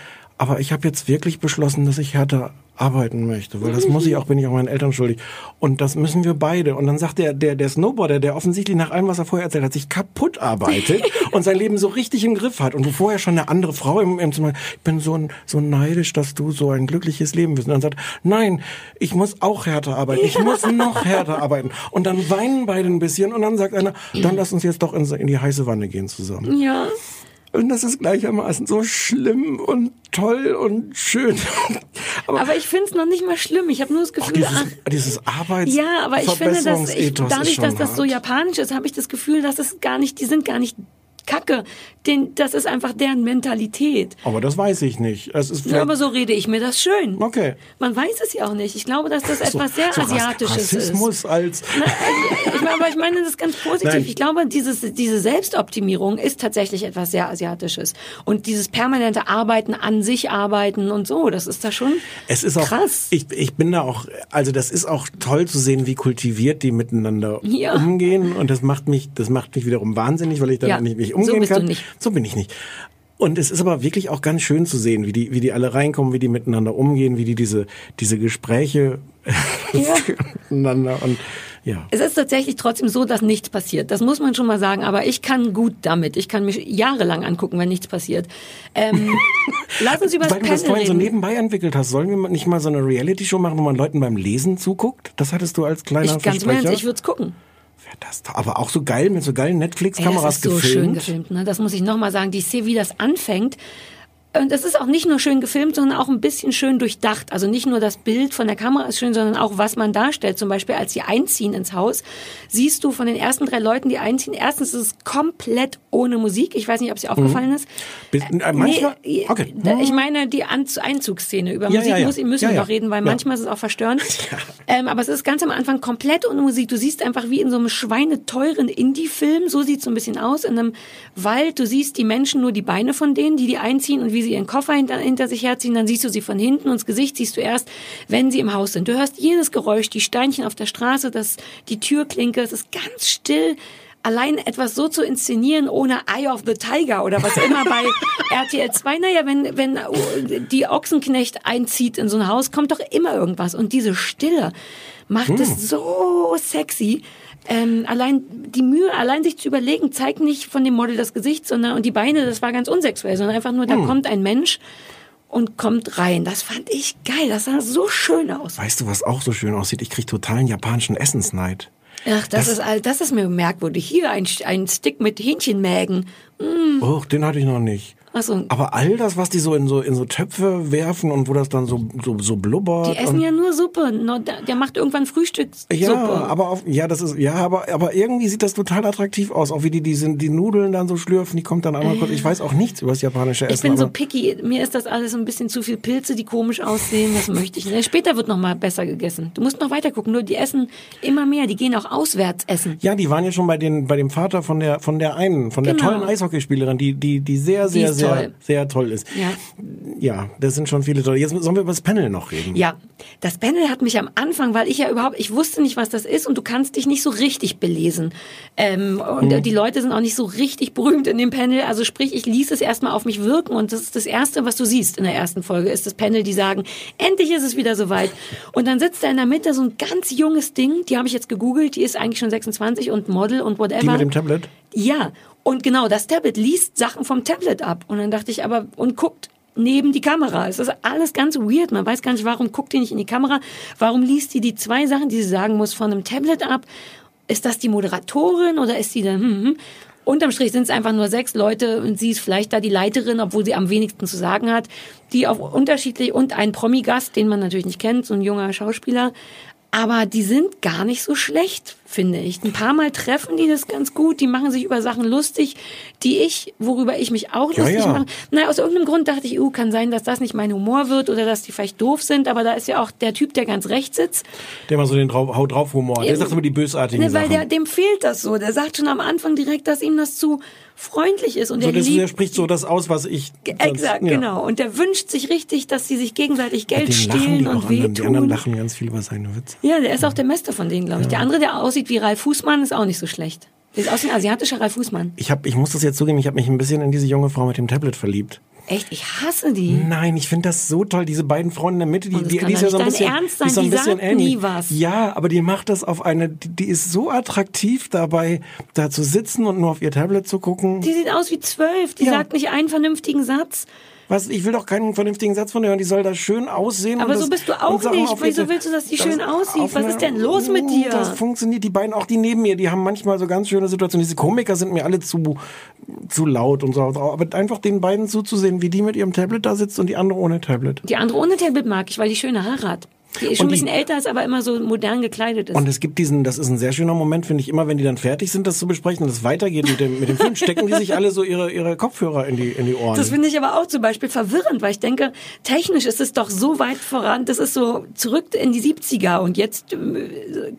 aber ich habe jetzt wirklich beschlossen, dass ich härter arbeiten möchte, weil das muss ich auch, bin ich auch meinen Eltern schuldig. Und das müssen wir beide. Und dann sagt der, der, der Snowboarder, der offensichtlich nach allem, was er vorher erzählt hat, sich kaputt arbeitet und sein Leben so richtig im Griff hat. Und wo vorher schon eine andere Frau im, im Zimmer, ich bin so, so neidisch, dass du so ein glückliches Leben bist. Und dann sagt, nein, ich muss auch härter arbeiten. Ich muss noch härter arbeiten. Und dann weinen beide ein bisschen und dann sagt einer, dann lass uns jetzt doch in, in die heiße Wanne gehen zusammen. Ja. Und das ist gleichermaßen so schlimm und toll und schön. aber, aber ich finde es noch nicht mal schlimm. Ich habe nur das Gefühl, dieses, ach, dieses Arbeits Ja, aber ich finde, dass ich, dadurch, dass das so japanisch ist, habe ich das Gefühl, dass es gar nicht, die sind gar nicht Kacke. Den, das ist einfach deren Mentalität. Aber das weiß ich nicht. Es ist ja, aber so rede ich mir das schön. Okay. Man weiß es ja auch nicht. Ich glaube, dass das etwas so, sehr so Asiatisches Rassismus ist. als. Na, also, ich meine, aber ich meine das ganz positiv. Nein. Ich glaube, dieses, diese Selbstoptimierung ist tatsächlich etwas sehr Asiatisches. Und dieses permanente Arbeiten an sich arbeiten und so, das ist da schon es ist auch, krass. Ich, ich bin da auch, also das ist auch toll zu sehen, wie kultiviert die miteinander Ja. umgehen. Und das macht mich, das macht mich wiederum wahnsinnig, weil ich dann Ja, nicht, nicht so umgehen bist du kann. nicht. So bin ich nicht. Und es ist aber wirklich auch ganz schön zu sehen, wie die, wie die alle reinkommen, wie die miteinander umgehen, wie die diese, diese Gespräche Ja. miteinander und ja. Es ist tatsächlich trotzdem so, dass nichts passiert. Das muss man schon mal sagen. Aber ich kann gut damit. Ich kann mich jahrelang angucken, wenn nichts passiert. Ähm, lass uns über das Weil du das vorhin so reden. nebenbei entwickelt hast, sollen wir nicht mal so eine Reality-Show machen, wo man Leuten beim Lesen zuguckt? Das hattest du als kleiner ich ganz im Versprecher. Ernst, ich würde es gucken. Das, aber auch so geil mit so geilen Netflix-Kameras das ist so gefilmt. schön gefilmt. Ne? Das muss ich nochmal sagen. Die Szene, wie das anfängt. Und das ist auch nicht nur schön gefilmt, sondern auch ein bisschen schön durchdacht. Also nicht nur das Bild von der Kamera ist schön, sondern auch, was man darstellt. Zum Beispiel, als sie einziehen ins Haus, siehst du von den ersten drei Leuten, die einziehen, erstens ist es komplett ohne Musik. Ich weiß nicht, ob es dir aufgefallen ist. Bis, äh, manchmal? Nee, okay. da- Ich meine die Einzugsszene. Über Ja, Musik ja, ja. muss, müssen wir noch reden, weil manchmal ist es auch verstörend. Ähm, aber es ist ganz am Anfang komplett ohne Musik. Du siehst einfach wie in so einem schweineteuren Indie-Film, so sieht es so ein bisschen aus, in einem Wald. Du siehst die Menschen, nur die Beine von denen, die die einziehen und wie sie ihren Koffer hinter, hinter sich herziehen. Dann siehst du sie von hinten und das Gesicht siehst du erst, wenn sie im Haus sind. Du hörst jedes Geräusch, die Steinchen auf der Straße, das, die Türklinke. Es ist ganz still allein etwas so zu inszenieren ohne Eye of the Tiger oder was immer bei RTL 2, naja, wenn, wenn äh, die Ochsenknecht einzieht in so ein Haus, kommt doch immer irgendwas. Und diese Stille macht Hm. es so sexy. Ähm, allein die Mühe, allein sich zu überlegen, zeigt nicht von dem Model das Gesicht, sondern und die Beine, das war ganz unsexuell, sondern einfach nur, da Hm. kommt ein Mensch und kommt rein. Das fand ich geil. Das sah so schön aus. Weißt du, was auch so schön aussieht? Ich krieg totalen japanischen Essensneid. Ach, das, Das- ist all, das ist mir merkwürdig. Hier ein, ein Stick mit Hähnchenmägen. Mm. Oh, den hatte ich noch nicht. Ach so. Aber all das, was die so in so in so Töpfe werfen und wo das dann so so, so blubbert. Die essen ja nur Suppe. Der macht irgendwann Frühstückssuppe. ja, aber auf, ja, das ist ja, aber aber irgendwie sieht das total attraktiv aus, auch wie die die sind die Nudeln dann so schlürfen, die kommt dann einmal kurz. Ich weiß auch nichts über das japanische Essen. ich bin so picky. Mir ist das alles ein bisschen zu viel Pilze, die komisch aussehen. Das möchte ich nicht. Später wird noch mal besser gegessen. Du musst noch weiter gucken. Nur die essen immer mehr. Die gehen auch auswärts essen. Ja, die waren ja schon bei den bei dem Vater von der von der einen, von der Genau. tollen Eishockeyspielerin, die die die sehr Die sehr ist sehr toll. sehr toll ist. Ja. Ja, das sind schon viele tolle. Jetzt sollen wir über das Panel noch reden. Ja, das Panel hat mich am Anfang, weil ich ja überhaupt, ich wusste nicht, was das ist und du kannst dich nicht so richtig belesen. Ähm, und Hm. die Leute sind auch nicht so richtig berühmt in dem Panel. Also sprich, ich ließ es erstmal auf mich wirken und das ist das Erste, was du siehst in der ersten Folge, ist das Panel, die sagen, endlich ist es wieder soweit. Und dann sitzt da in der Mitte so ein ganz junges Ding, die habe ich jetzt gegoogelt, die ist eigentlich schon 26 und Model und whatever. Die mit dem Tablet? Ja, und genau, das Tablet liest Sachen vom Tablet ab. Und dann dachte ich aber, und guckt neben die Kamera. Es ist alles ganz weird. Man weiß gar nicht, warum guckt die nicht in die Kamera? Warum liest die die zwei Sachen, die sie sagen muss, von einem Tablet ab? Ist das die Moderatorin oder ist die dann, hm, hm. Unterm Strich sind es einfach nur sechs Leute und sie ist vielleicht da die Leiterin, obwohl sie am wenigsten zu sagen hat, die auf unterschiedlich und ein Promi-Gast, den man natürlich nicht kennt, so ein junger Schauspieler, Aber die sind gar nicht so schlecht, finde ich. Ein paar Mal treffen die das ganz gut. Die machen sich über Sachen lustig, die ich, worüber ich mich auch Ja, lustig ja. mache. Na, aus irgendeinem Grund dachte ich, uh, kann sein, dass das nicht mein Humor wird oder dass die vielleicht doof sind. Aber da ist ja auch der Typ, der ganz rechts sitzt. Der mal so den drauf, Haut drauf Humor. Der Ja, sagt immer die bösartigen Ne, weil Sachen. der, dem fehlt das so. Der sagt schon am Anfang direkt, dass ihm das zu freundlich ist. Und so, der der spricht so das aus, was ich. Exakt, ja. genau. Und der wünscht sich richtig, dass sie sich gegenseitig Geld stehlen und anderen. Die anderen wehtun. lachen ganz viel über seine Witze. Ja, der ist auch der Beste von denen, glaube ich. Der andere, der aussieht wie Ralf Fußmann, ist auch nicht so schlecht. Ist aus wie ein asiatischer Ralf Fußmann. Ich, hab, ich muss das jetzt zugeben, ich habe mich ein bisschen in diese junge Frau mit dem Tablet verliebt. Echt, ich hasse die. Nein, ich finde das so toll, diese beiden Frauen in der Mitte, die, das die, die ist ja so ein bisschen, Ernst die ist so sein, ein die bisschen sagt ähnlich. nie was. Ja, aber die macht das auf eine, die, die ist so attraktiv dabei, da zu sitzen und nur auf ihr Tablet zu gucken. Die sieht aus wie zwölf. Die Ja. sagt nicht einen vernünftigen Satz. Was, ich will doch keinen vernünftigen Satz von der hören, die soll da schön aussehen. Aber und so bist du auch nicht. Wieso willst du, dass die das schön aussieht? Was ist denn los mit dir? Das funktioniert. Die beiden, auch die neben mir, die haben manchmal so ganz schöne Situationen. Diese Komiker sind mir alle zu, zu laut und so. Aber einfach den beiden zuzusehen, wie die mit ihrem Tablet da sitzt und die andere ohne Tablet. Die andere ohne Tablet mag ich, weil die schöne Haare hat. Die ist schon ein bisschen älter, ist aber immer so modern gekleidet ist. Und es gibt diesen, das ist ein sehr schöner Moment, finde ich, immer wenn die dann fertig sind, das zu besprechen und es weitergeht mit dem, mit dem Film, stecken die sich alle so ihre, ihre Kopfhörer in die, in die Ohren. Das finde ich aber auch zum Beispiel verwirrend, weil ich denke, technisch ist es doch so weit voran, das ist so zurück in die 70er und jetzt äh,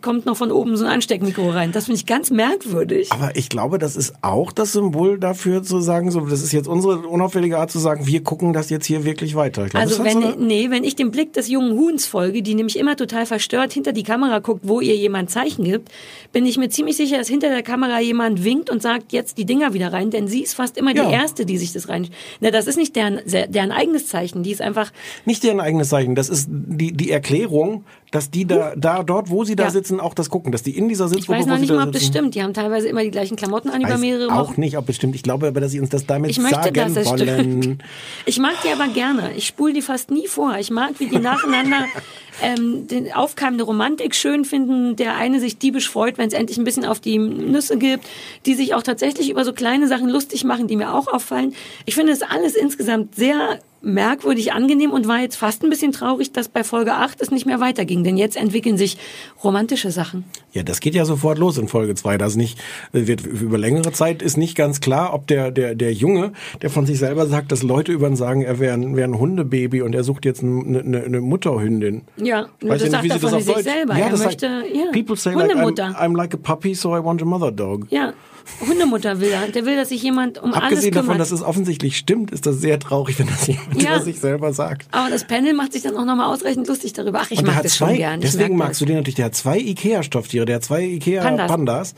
kommt noch von oben so ein Ansteckmikro rein. Das finde ich ganz merkwürdig. Aber ich glaube, das ist auch das Symbol dafür zu sagen, so, das ist jetzt unsere unauffällige Art zu sagen, wir gucken das jetzt hier wirklich weiter. Ich glaube, Also wenn, so eine- nee, wenn ich dem Blick des jungen Huhns folge, die nämlich immer total verstört hinter die Kamera guckt, wo ihr jemand Zeichen gibt, bin ich mir ziemlich sicher, dass hinter der Kamera jemand winkt und sagt, jetzt die Dinger wieder rein, denn sie ist fast immer Ja. die Erste, die sich das rein... Na, das ist nicht deren, deren eigenes Zeichen, die ist einfach... nicht deren eigenes Zeichen, das ist die, die Erklärung, dass die da, da, dort, wo sie da Ja. sitzen, auch das gucken, dass die in dieser Ich Sitzgruppe, weiß wo noch sie nicht mal, ob das stimmt. Die haben teilweise immer die gleichen Klamotten an über weiß mehrere auch Wochen. nicht, ob es stimmt. Ich glaube aber, dass sie uns das damit Ich möchte, sagen dass es wollen. stimmt. Ich mag die aber gerne. Ich spule die fast nie vor. Ich mag, wie die nacheinander ähm, den aufkeimende Romantik schön finden. Der eine sich diebisch freut, wenn es endlich ein bisschen auf die Nüsse gibt. Die sich auch tatsächlich über so kleine Sachen lustig machen, die mir auch auffallen. Ich finde es alles insgesamt sehr merkwürdig angenehm und war jetzt fast ein bisschen traurig, dass bei Folge 8 es nicht mehr weiterging. Denn jetzt entwickeln sich romantische Sachen. Ja, das geht ja sofort los in Folge 2. Das nicht, wird über längere Zeit ist nicht ganz klar, ob der, der, der Junge, der von sich selber sagt, dass Leute über ihn sagen, er wäre ein, wär ein Hundebaby und er sucht jetzt eine, eine, eine Mutterhündin. Ja, Weiß das sagt nicht, er wie das von sich Deutsch- selber. Ja, er das möchte, sagt- ja, People say like, I'm. I'm like a puppy, so I want a mother dog. Ja, Hundemutter will er. Der will, dass sich jemand um alles Abgesehen kümmert. davon, dass es offensichtlich stimmt, ist das sehr traurig, wenn das jemand Ja. über sich selber sagt. Aber das Panel macht sich dann auch nochmal ausreichend lustig darüber. Ach, ich und mag das zwei, schon gern. Ich deswegen magst du den natürlich. Der hat zwei Ikea-Stofftiere, der hat zwei Ikea-Pandas. Pandas.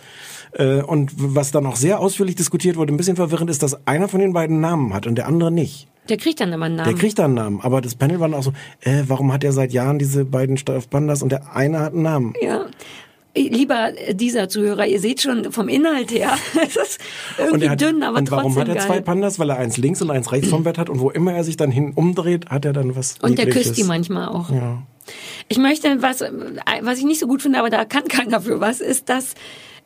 Äh, und was dann auch sehr ausführlich diskutiert wurde, ein bisschen verwirrend ist, dass einer von den beiden Namen hat und der andere nicht. Der kriegt dann immer einen Namen. Der kriegt dann einen Namen, aber das Panel war dann auch so, äh, warum hat er seit Jahren diese beiden Stoffpandas und der eine hat einen Namen? ja. Lieber dieser Zuhörer, ihr seht schon vom Inhalt her, es ist Und, irgendwie hat, dünn, aber und warum trotzdem hat er geil. zwei Pandas? Weil er eins links und eins rechts vom Bett hat und wo immer er sich dann hin umdreht, hat er dann was Und der küsst die manchmal auch. Ja. Ich möchte, was, was ich nicht so gut finde, aber da kann keiner für was, ist, dass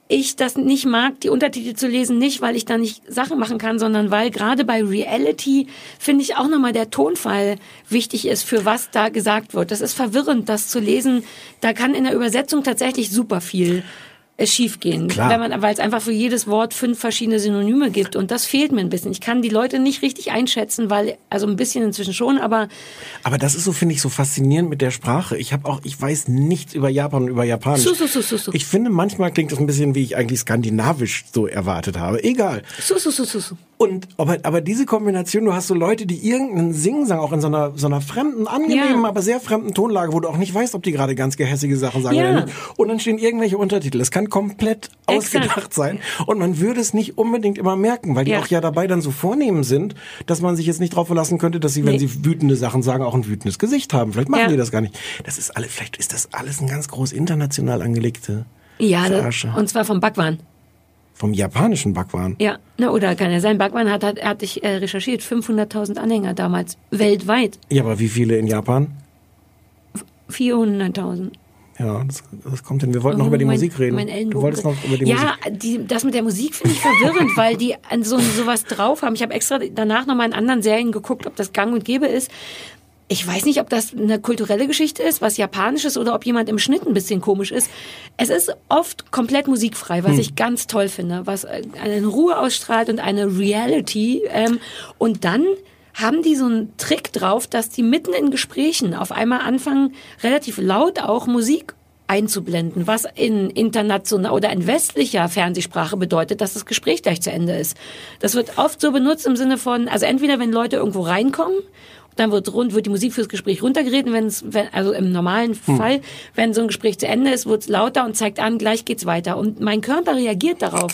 ich das nicht mag, die Untertitel zu lesen, nicht weil ich da nicht Sachen machen kann, sondern weil gerade bei Reality finde ich auch nochmal der Tonfall wichtig ist, für was da gesagt wird. Das ist verwirrend, das zu lesen. Da kann in der Übersetzung tatsächlich super viel äh, schiefgehen, Klar. wenn man, weil es einfach für jedes Wort fünf verschiedene Synonyme gibt und das fehlt mir ein bisschen. Ich kann die Leute nicht richtig einschätzen, weil also ein bisschen inzwischen schon, aber Aber das ist so, finde ich, so faszinierend mit der Sprache. Ich habe auch, ich weiß nichts über Japan und über Japanisch. Su, su, su, su, su. Ich finde, manchmal klingt das ein bisschen, wie ich eigentlich skandinavisch so erwartet habe. Egal. su, su, su, su, su. Und aber, aber diese Kombination, du hast so Leute, die irgendeinen Singsang auch in so einer, so einer fremden, angenehmen, Ja. aber sehr fremden Tonlage, wo du auch nicht weißt, ob die gerade ganz gehässige Sachen sagen Ja. oder nicht. Und dann stehen irgendwelche Untertitel. Es kann komplett Exakt. ausgedacht sein. Und man würde es nicht unbedingt immer merken, weil die Ja. auch ja dabei dann so vornehm sind, dass man sich jetzt nicht darauf verlassen könnte, dass sie, wenn Nee. sie wütende Sachen sagen, auch ein wütendes Gesicht haben. Vielleicht machen die das gar nicht. Das ist alle, vielleicht ist das alles ein ganz groß international angelegte Ja, Verarsche. und zwar vom Backwaren. Vom japanischen Backwaren. Ja, na, oder kann ja sein. Backwaren hat, hat, hatte ich äh, recherchiert, 500.000 Anhänger damals, weltweit. Ja, aber wie viele in Japan? 400.000. Ja, das, das kommt hin. Wir wollten noch über die Oh, mein, Musik reden. Du wolltest noch über die ja, Musik. die, das mit der Musik finde ich verwirrend, weil die an so sowas drauf haben. Ich habe extra danach noch mal in anderen Serien geguckt, ob das gang und gäbe ist. Ich weiß nicht, ob das eine kulturelle Geschichte ist, was japanisch ist oder ob jemand im Schnitt ein bisschen komisch ist. Es ist oft komplett musikfrei, was Hm. ich ganz toll finde, was äh, eine Ruhe ausstrahlt und eine Reality. Ähm, und dann haben die so einen Trick drauf, dass die mitten in Gesprächen auf einmal anfangen, relativ laut auch Musik einzublenden, was in international oder in westlicher Fernsehsprache bedeutet, dass das Gespräch gleich zu Ende ist. Das wird oft so benutzt im Sinne von, also entweder wenn Leute irgendwo reinkommen, dann wird, rund, wird die Musik fürs Gespräch runtergeredet, wenn es, wenn, also im normalen Hm. Fall, wenn so ein Gespräch zu Ende ist, wird es lauter und zeigt an, gleich geht's weiter. Und mein Körper reagiert darauf.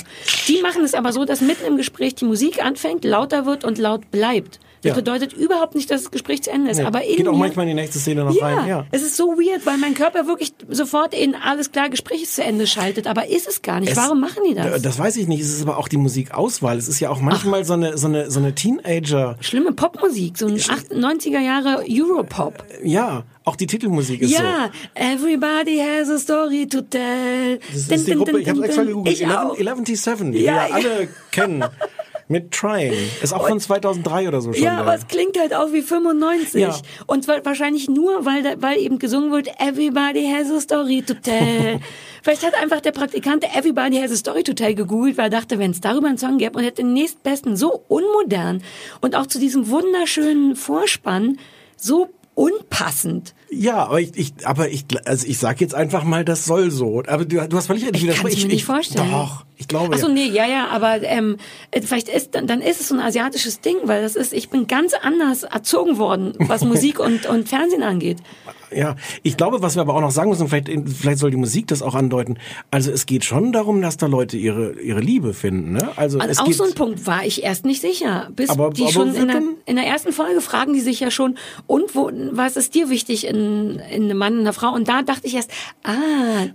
Die machen es aber so, dass mitten im Gespräch die Musik anfängt, lauter wird und laut bleibt. Das Ja. bedeutet überhaupt nicht, dass das Gespräch zu Ende ist. Nee, aber in geht auch manchmal in die nächste Szene noch ja, rein. Ja. es ist so weird, weil mein Körper wirklich sofort in alles klar, Gespräch ist zu Ende schaltet, aber ist es gar nicht. Es- Warum machen die das? Das weiß ich nicht. Es ist aber auch die Musikauswahl. Es ist ja auch manchmal so eine, so eine, so eine Teenager. Schlimme Popmusik, so ein 90er Jahre Europop. Ja, auch die Titelmusik ist so. Ja, everybody has a story to tell. Das Din, ist die din, Gruppe, din, ich habe extra gegoogelt. Ich 11, auch. 11T7, die Ja, wir ja ja. alle kennen. Mit Trying. Ist auch von 2003 oder so schon. Ja, da. aber es klingt halt auch wie 95. Ja. Und wa- wahrscheinlich nur, weil, da, weil eben gesungen wird, everybody has a story to tell. Vielleicht hat einfach der Praktikant Everybody has a story to tell gegoogelt, weil er dachte, wenn es darüber einen Song gäbe und hätte den nächstbesten, so unmodern und auch zu diesem wunderschönen Vorspann so unpassend. Ja, aber ich, ich, aber ich, also ich sag jetzt einfach mal, das soll so. Aber du, du hast völlig recht. Ich kann's widerspreche. mir nicht vorstellen. Doch, ich glaube Ach so, ja. nee, ja, ja, aber ähm, äh, vielleicht ist dann, dann ist es so ein asiatisches Ding, weil das ist, ich bin ganz anders erzogen worden, was Musik und, und Fernsehen angeht. Ja, ich glaube, was wir aber auch noch sagen müssen, vielleicht, vielleicht soll die Musik das auch andeuten. Also es geht schon darum, dass da Leute ihre, ihre Liebe finden, ne? Also An es auch geht, so ein Punkt war ich erst nicht sicher. Bis Aber- die aber schon in der, in der ersten Folge fragen die sich ja schon, und wo, was ist dir wichtig in, in einem Mann und einer Frau? Und da dachte ich erst, ah,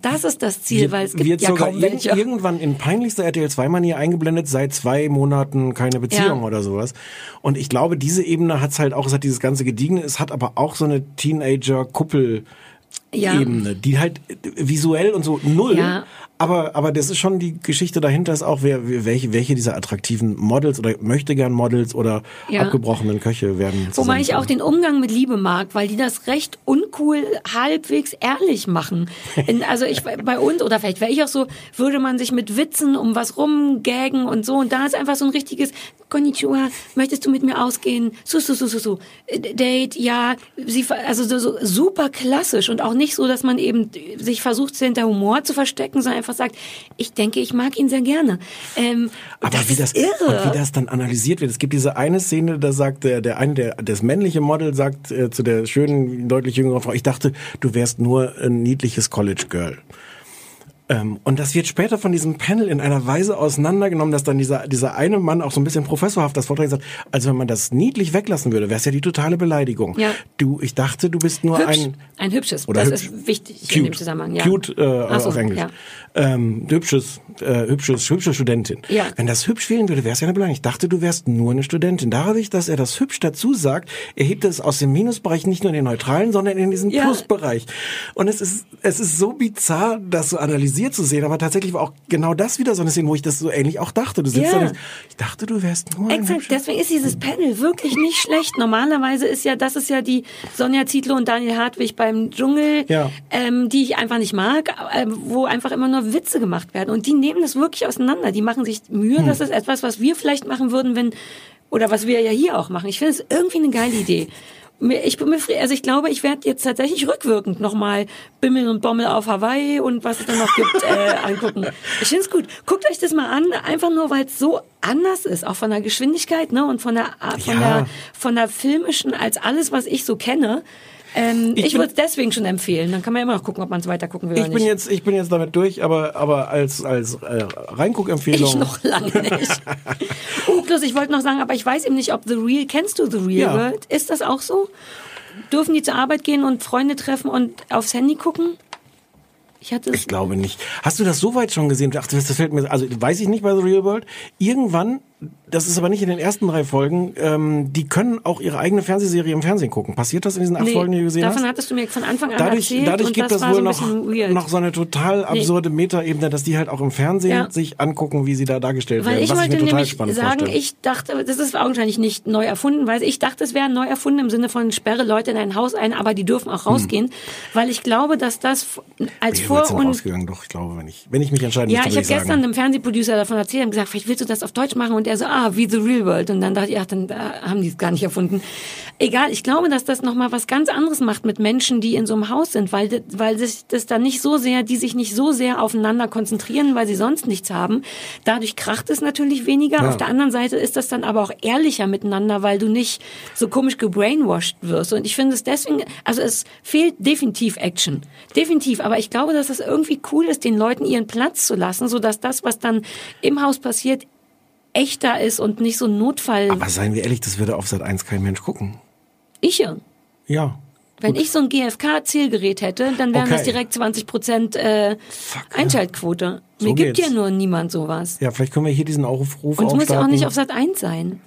das ist das Ziel, wird, weil es gibt ja kaum welche. irgendwann in peinlichster RTL 2-Manier eingeblendet, seit zwei Monaten keine Beziehung Ja. oder sowas. Und ich glaube, diese Ebene hat's halt auch, es hat dieses ganze Gediegene, es hat aber auch so eine Teenager-Kuppel- Opel ja. Ebene, die halt visuell und so null, Ja. aber aber das ist schon die Geschichte dahinter ist auch wer welche welche dieser attraktiven Models oder möchte gern Models oder Ja. abgebrochenen Köche werden. Wobei ich auch den Umgang mit Liebe mag, weil die das recht uncool halbwegs ehrlich machen. In, also ich bei uns oder vielleicht wäre ich auch so, würde man sich mit Witzen um was rumgägen und so und da ist einfach so ein richtiges Konnichiwa, möchtest du mit mir ausgehen? Su su su su su. Äh, Date, ja, sie also so, so super klassisch und auch nicht so, dass man eben sich versucht hinter Humor zu verstecken, sondern einfach sagt, ich denke, ich mag ihn sehr gerne. Ähm, Aber das wie das, irre. Und wie das dann analysiert wird. Es gibt diese eine Szene, da sagt der, der eine, der, das männliche Model sagt äh, zu der schönen, deutlich jüngeren Frau, ich dachte, du wärst nur ein niedliches College Girl. Ähm, und das wird später von diesem Panel in einer Weise auseinandergenommen, dass dann dieser, dieser eine Mann auch so ein bisschen professorhaft das Vortrag sagt, also wenn man das niedlich weglassen würde, wäre es ja die totale Beleidigung. Ja. Du, ich dachte, du bist nur Hübsch. ein Ein hübsches. Oder das hübsch. ist wichtig Cute. in dem Zusammenhang. Ja. Cute äh, so, auf Englisch. Ja. Ähm, hübsches, äh, hübsches, hübsche Studentin. Ja. Wenn das hübsch fehlen würde, wäre es ja eine Beleidigung. Ich dachte, du wärst nur eine Studentin. Dadurch, dass er das hübsch dazu sagt, erhebt er es aus dem Minusbereich nicht nur in den neutralen, sondern in diesen Ja. Plusbereich. Und es ist, es ist so bizarr, das so analysiert zu sehen. Aber tatsächlich war auch genau das wieder so eine Szene, wo ich das so ähnlich auch dachte. Du sitzt Ja. da und ich dachte, du wärst nur Exakt, deswegen ist dieses Panel wirklich nicht schlecht. Normalerweise ist ja, das ist ja die Sonja Zietlow und Daniel Hartwig beim Dschungel, Ja. ähm, die ich einfach nicht mag, ähm, wo einfach immer nur Witze gemacht werden. Und die nehmen das wirklich auseinander. Die machen sich Mühe. Hm. Das ist etwas, was wir vielleicht machen würden, wenn, oder was wir ja hier auch machen. Ich finde es irgendwie eine geile Idee. Mir- Ich bin mir, also ich glaube, ich werde jetzt tatsächlich rückwirkend nochmal Bimmel und Bommel auf Hawaii und was es dann noch gibt, äh, angucken. Ich finde es gut. Guckt euch das mal an, einfach nur, weil es so anders ist, auch von der Geschwindigkeit, ne, und von der, von Ja. der, von der filmischen, als alles, was ich so kenne. Ähm, Ich ich würde es deswegen schon empfehlen. Dann kann man immer noch gucken, ob man es weiter gucken will Ich bin nicht. jetzt, ich bin jetzt damit durch, aber, aber als, als äh, Reinguckempfehlung. Ich noch lange nicht. oh, plus, ich wollte noch sagen, aber ich weiß eben nicht, ob The Real, kennst du The Real Ja. World? Ist das auch so? Dürfen die zur Arbeit gehen und Freunde treffen und aufs Handy gucken? Ich hatte es. Ich glaube nicht. Hast du das so weit schon gesehen? Ach, das fällt mir, also weiß ich nicht bei The Real World. Irgendwann das ist aber nicht in den ersten drei Folgen, ähm, die können auch ihre eigene Fernsehserie im Fernsehen gucken. Passiert das in diesen acht Nee, Folgen, die du gesehen davon hast? hattest du mir von Anfang an Dadurch, erzählt dadurch gibt das das wohl noch, noch so eine total absurde Metaebene, dass die halt auch im Fernsehen Ja. sich angucken, wie sie da dargestellt Weil werden. ich was wollte ich mir total nämlich spannend sagen, vorstelle. ich dachte, das ist augenscheinlich nicht neu erfunden, weil ich dachte, es wäre neu erfunden im Sinne von sperre Leute in ein Haus ein, aber die dürfen auch rausgehen, weil ich glaube, dass das als Wie Vor- und ausgegangen? Doch, ich glaube, wenn ich, wenn ich mich entscheiden ja, ich habe ich gestern einem Fernsehproducer davon erzählt und gesagt, vielleicht willst du das auf Deutsch machen und er so, ah, wie The Real World und dann dachte ich, ach, dann äh, haben die es gar nicht erfunden. Egal, ich glaube, dass das nochmal was ganz anderes macht mit Menschen, die in so einem Haus sind, weil, weil sich das dann nicht so sehr, die sich nicht so sehr aufeinander konzentrieren, weil sie sonst nichts haben. Dadurch kracht es natürlich weniger. Ja. Auf der anderen Seite ist das dann aber auch ehrlicher miteinander, weil du nicht so komisch gebrainwashed wirst. Und ich finde es deswegen, also es fehlt definitiv Action. Definitiv. Aber ich glaube, dass es irgendwie cool ist, den Leuten ihren Platz zu lassen, sodass das, was dann im Haus passiert, echter ist und nicht so ein Notfall. Aber seien wir ehrlich, das würde auf Sat 1 kein Mensch gucken. ich ja. Ja. Wenn ich so ein GFK-Zielgerät hätte, dann wären das Okay. direkt 20 Prozent äh, Einschaltquote. So Mir gibt geht's. ja nur niemand sowas. Ja, vielleicht können wir hier diesen Aufruf Und es muss ja auch nicht auf Sat 1 sein.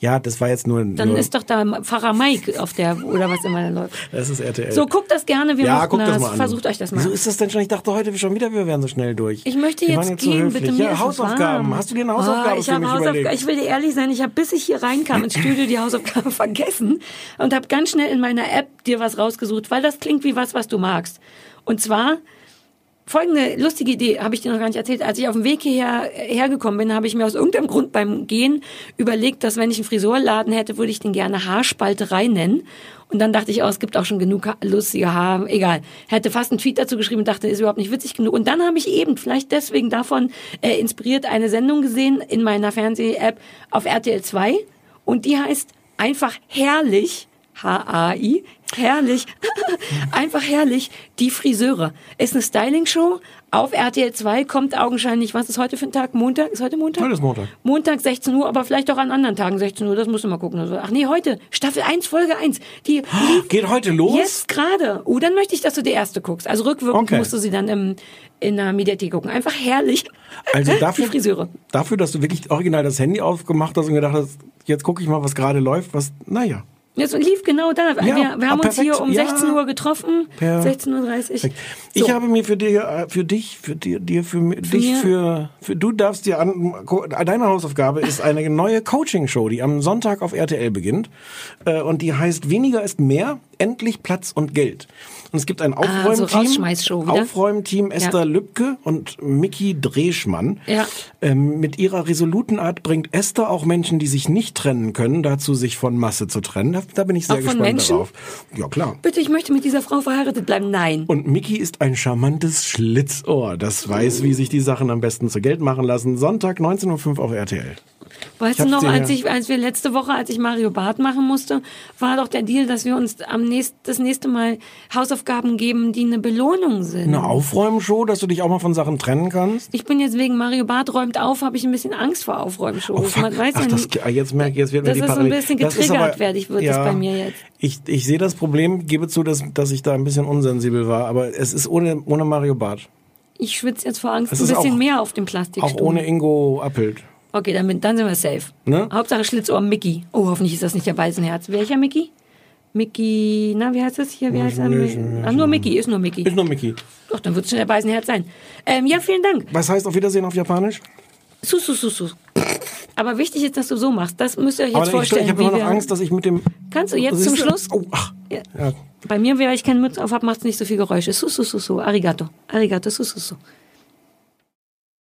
Ja, das war jetzt nur. Dann nur ist doch da Pfarrer Mike auf der, oder was immer da läuft. das ist RTL. So, guckt das gerne, wir ja, guckt das das. mal an. Versucht euch das mal. Wieso ist das denn schon? Ich dachte heute schon wieder, wir wären so schnell durch. Ich möchte jetzt, so gehen, höflich. bitte. Mir Ja, Hausaufgaben. warm. Hast du dir eine Hausaufgabe oh, ich für mich Hausaufgaben. überlegt? Ich will dir ehrlich sein, ich habe bis ich hier reinkam ins Studio die Hausaufgabe vergessen und habe ganz schnell in meiner App dir was rausgesucht, weil das klingt wie was, was du magst. Und zwar folgende lustige Idee habe ich dir noch gar nicht erzählt. Als ich auf dem Weg hierher hergekommen bin, habe ich mir aus irgendeinem Grund beim Gehen überlegt, dass wenn ich einen Friseurladen hätte, würde ich den gerne Haarspalterei nennen. Und dann dachte ich, oh, es gibt auch schon genug lustige Haare. Egal. Hätte fast einen Tweet dazu geschrieben und dachte, ist überhaupt nicht witzig genug. Und dann habe ich eben, vielleicht deswegen davon äh, inspiriert, eine Sendung gesehen in meiner Fernseh-App auf RTL 2. Und die heißt einfach herrlich. H-A-I, herrlich, einfach herrlich, die Friseure. Ist eine Styling-Show auf RTL 2, kommt augenscheinlich, was ist heute für ein Tag? Montag? Ist heute Montag? Heute ist Montag. Montag 16 Uhr, aber vielleicht auch an anderen Tagen 16 Uhr, das musst du mal gucken. Also, ach nee, heute, Staffel 1, Folge 1. Die Geht heute los? Jetzt gerade. Oh, dann möchte ich, dass du die erste guckst. Also rückwirkend Okay. musst du sie dann im, in der Mediathek gucken. Einfach herrlich. Also die dafür, Friseure. dafür, dass du wirklich original das Handy aufgemacht hast und gedacht hast, jetzt gucke ich mal, was gerade läuft, was, naja. Das lief genau da. wir, wir haben ah, uns hier perfekt. um Ja. 16 Uhr getroffen. Ja. 16.30 Uhr. Perfekt. Ich habe mir für dir, äh, für dich, für dir, dir für, mi- dich, für, für, du darfst dir an, deine Hausaufgabe ist eine neue Coaching-Show, die am Sonntag auf RTL beginnt, äh, und die heißt Weniger ist mehr, endlich Platz und Geld. Und es gibt ein Ah, so Aufräumteam? Aufräumteam Esther Ja. Lübke und Mickey Dreschmann. Ja. Ähm, mit ihrer resoluten Art bringt Esther auch Menschen, die sich nicht trennen können, dazu, sich von Masse zu trennen. Da, da bin ich sehr Auch von gespannt Menschen? darauf. Ja, klar. Bitte, ich möchte mit dieser Frau verheiratet bleiben. Nein. Und Mickey ist ein charmantes Schlitzohr, das weiß, wie sich die Sachen am besten zu Geld machen lassen. Sonntag 19.05 Uhr auf RTL. Weißt du noch, als ich, als wir letzte Woche, als ich Mario Barth machen musste, war doch der Deal, dass wir uns am nächsten, das nächste Mal Hausaufgaben geben, die eine Belohnung sind. Eine Aufräumshow, dass du dich auch mal von Sachen trennen kannst? Ich bin jetzt wegen Mario Barth räumt auf, habe ich ein bisschen Angst vor Aufräumshows. Man weiß Oh, Ach, ja das, ah, jetzt merke ich, jetzt wird mir Das die ist so ein bisschen Das getriggert, werde ich, wird es bei mir jetzt. Ich, ich sehe das Problem, gebe zu, dass, dass ich da ein bisschen unsensibel war, aber es ist ohne, ohne Mario Barth. Ich schwitze jetzt vor Angst ein bisschen mehr auf dem Plastikstuhl. Auch ohne Ingo Appelt. Okay, dann, bin- dann sind wir safe. Ne? Hauptsache Schlitzohr Mickey. Oh, hoffentlich ist das nicht der Beisenherz. Welcher Mickey? Mickey, na, wie heißt das hier? Wie heißt er? Ach, nur Mickey, ist nur Mickey. Ist nur Mickey. Doch, dann wird es schon der Beisenherz sein. Ähm, ja, vielen Dank. Was heißt auf Wiedersehen auf Japanisch? Su, su, su, su. Aber wichtig ist, dass du so machst. Das müsst ihr euch jetzt Aber ich, vorstellen. ich habe wie immer noch Angst, dass ich mit dem... Kannst du jetzt zum? Schluss? Oh, ach. Ja. Ja. Bei mir, wenn ich keine Mütze auf habe, macht es nicht so viel Geräusche. Su, su, su, su. Arigato. Arigato, su, su, su.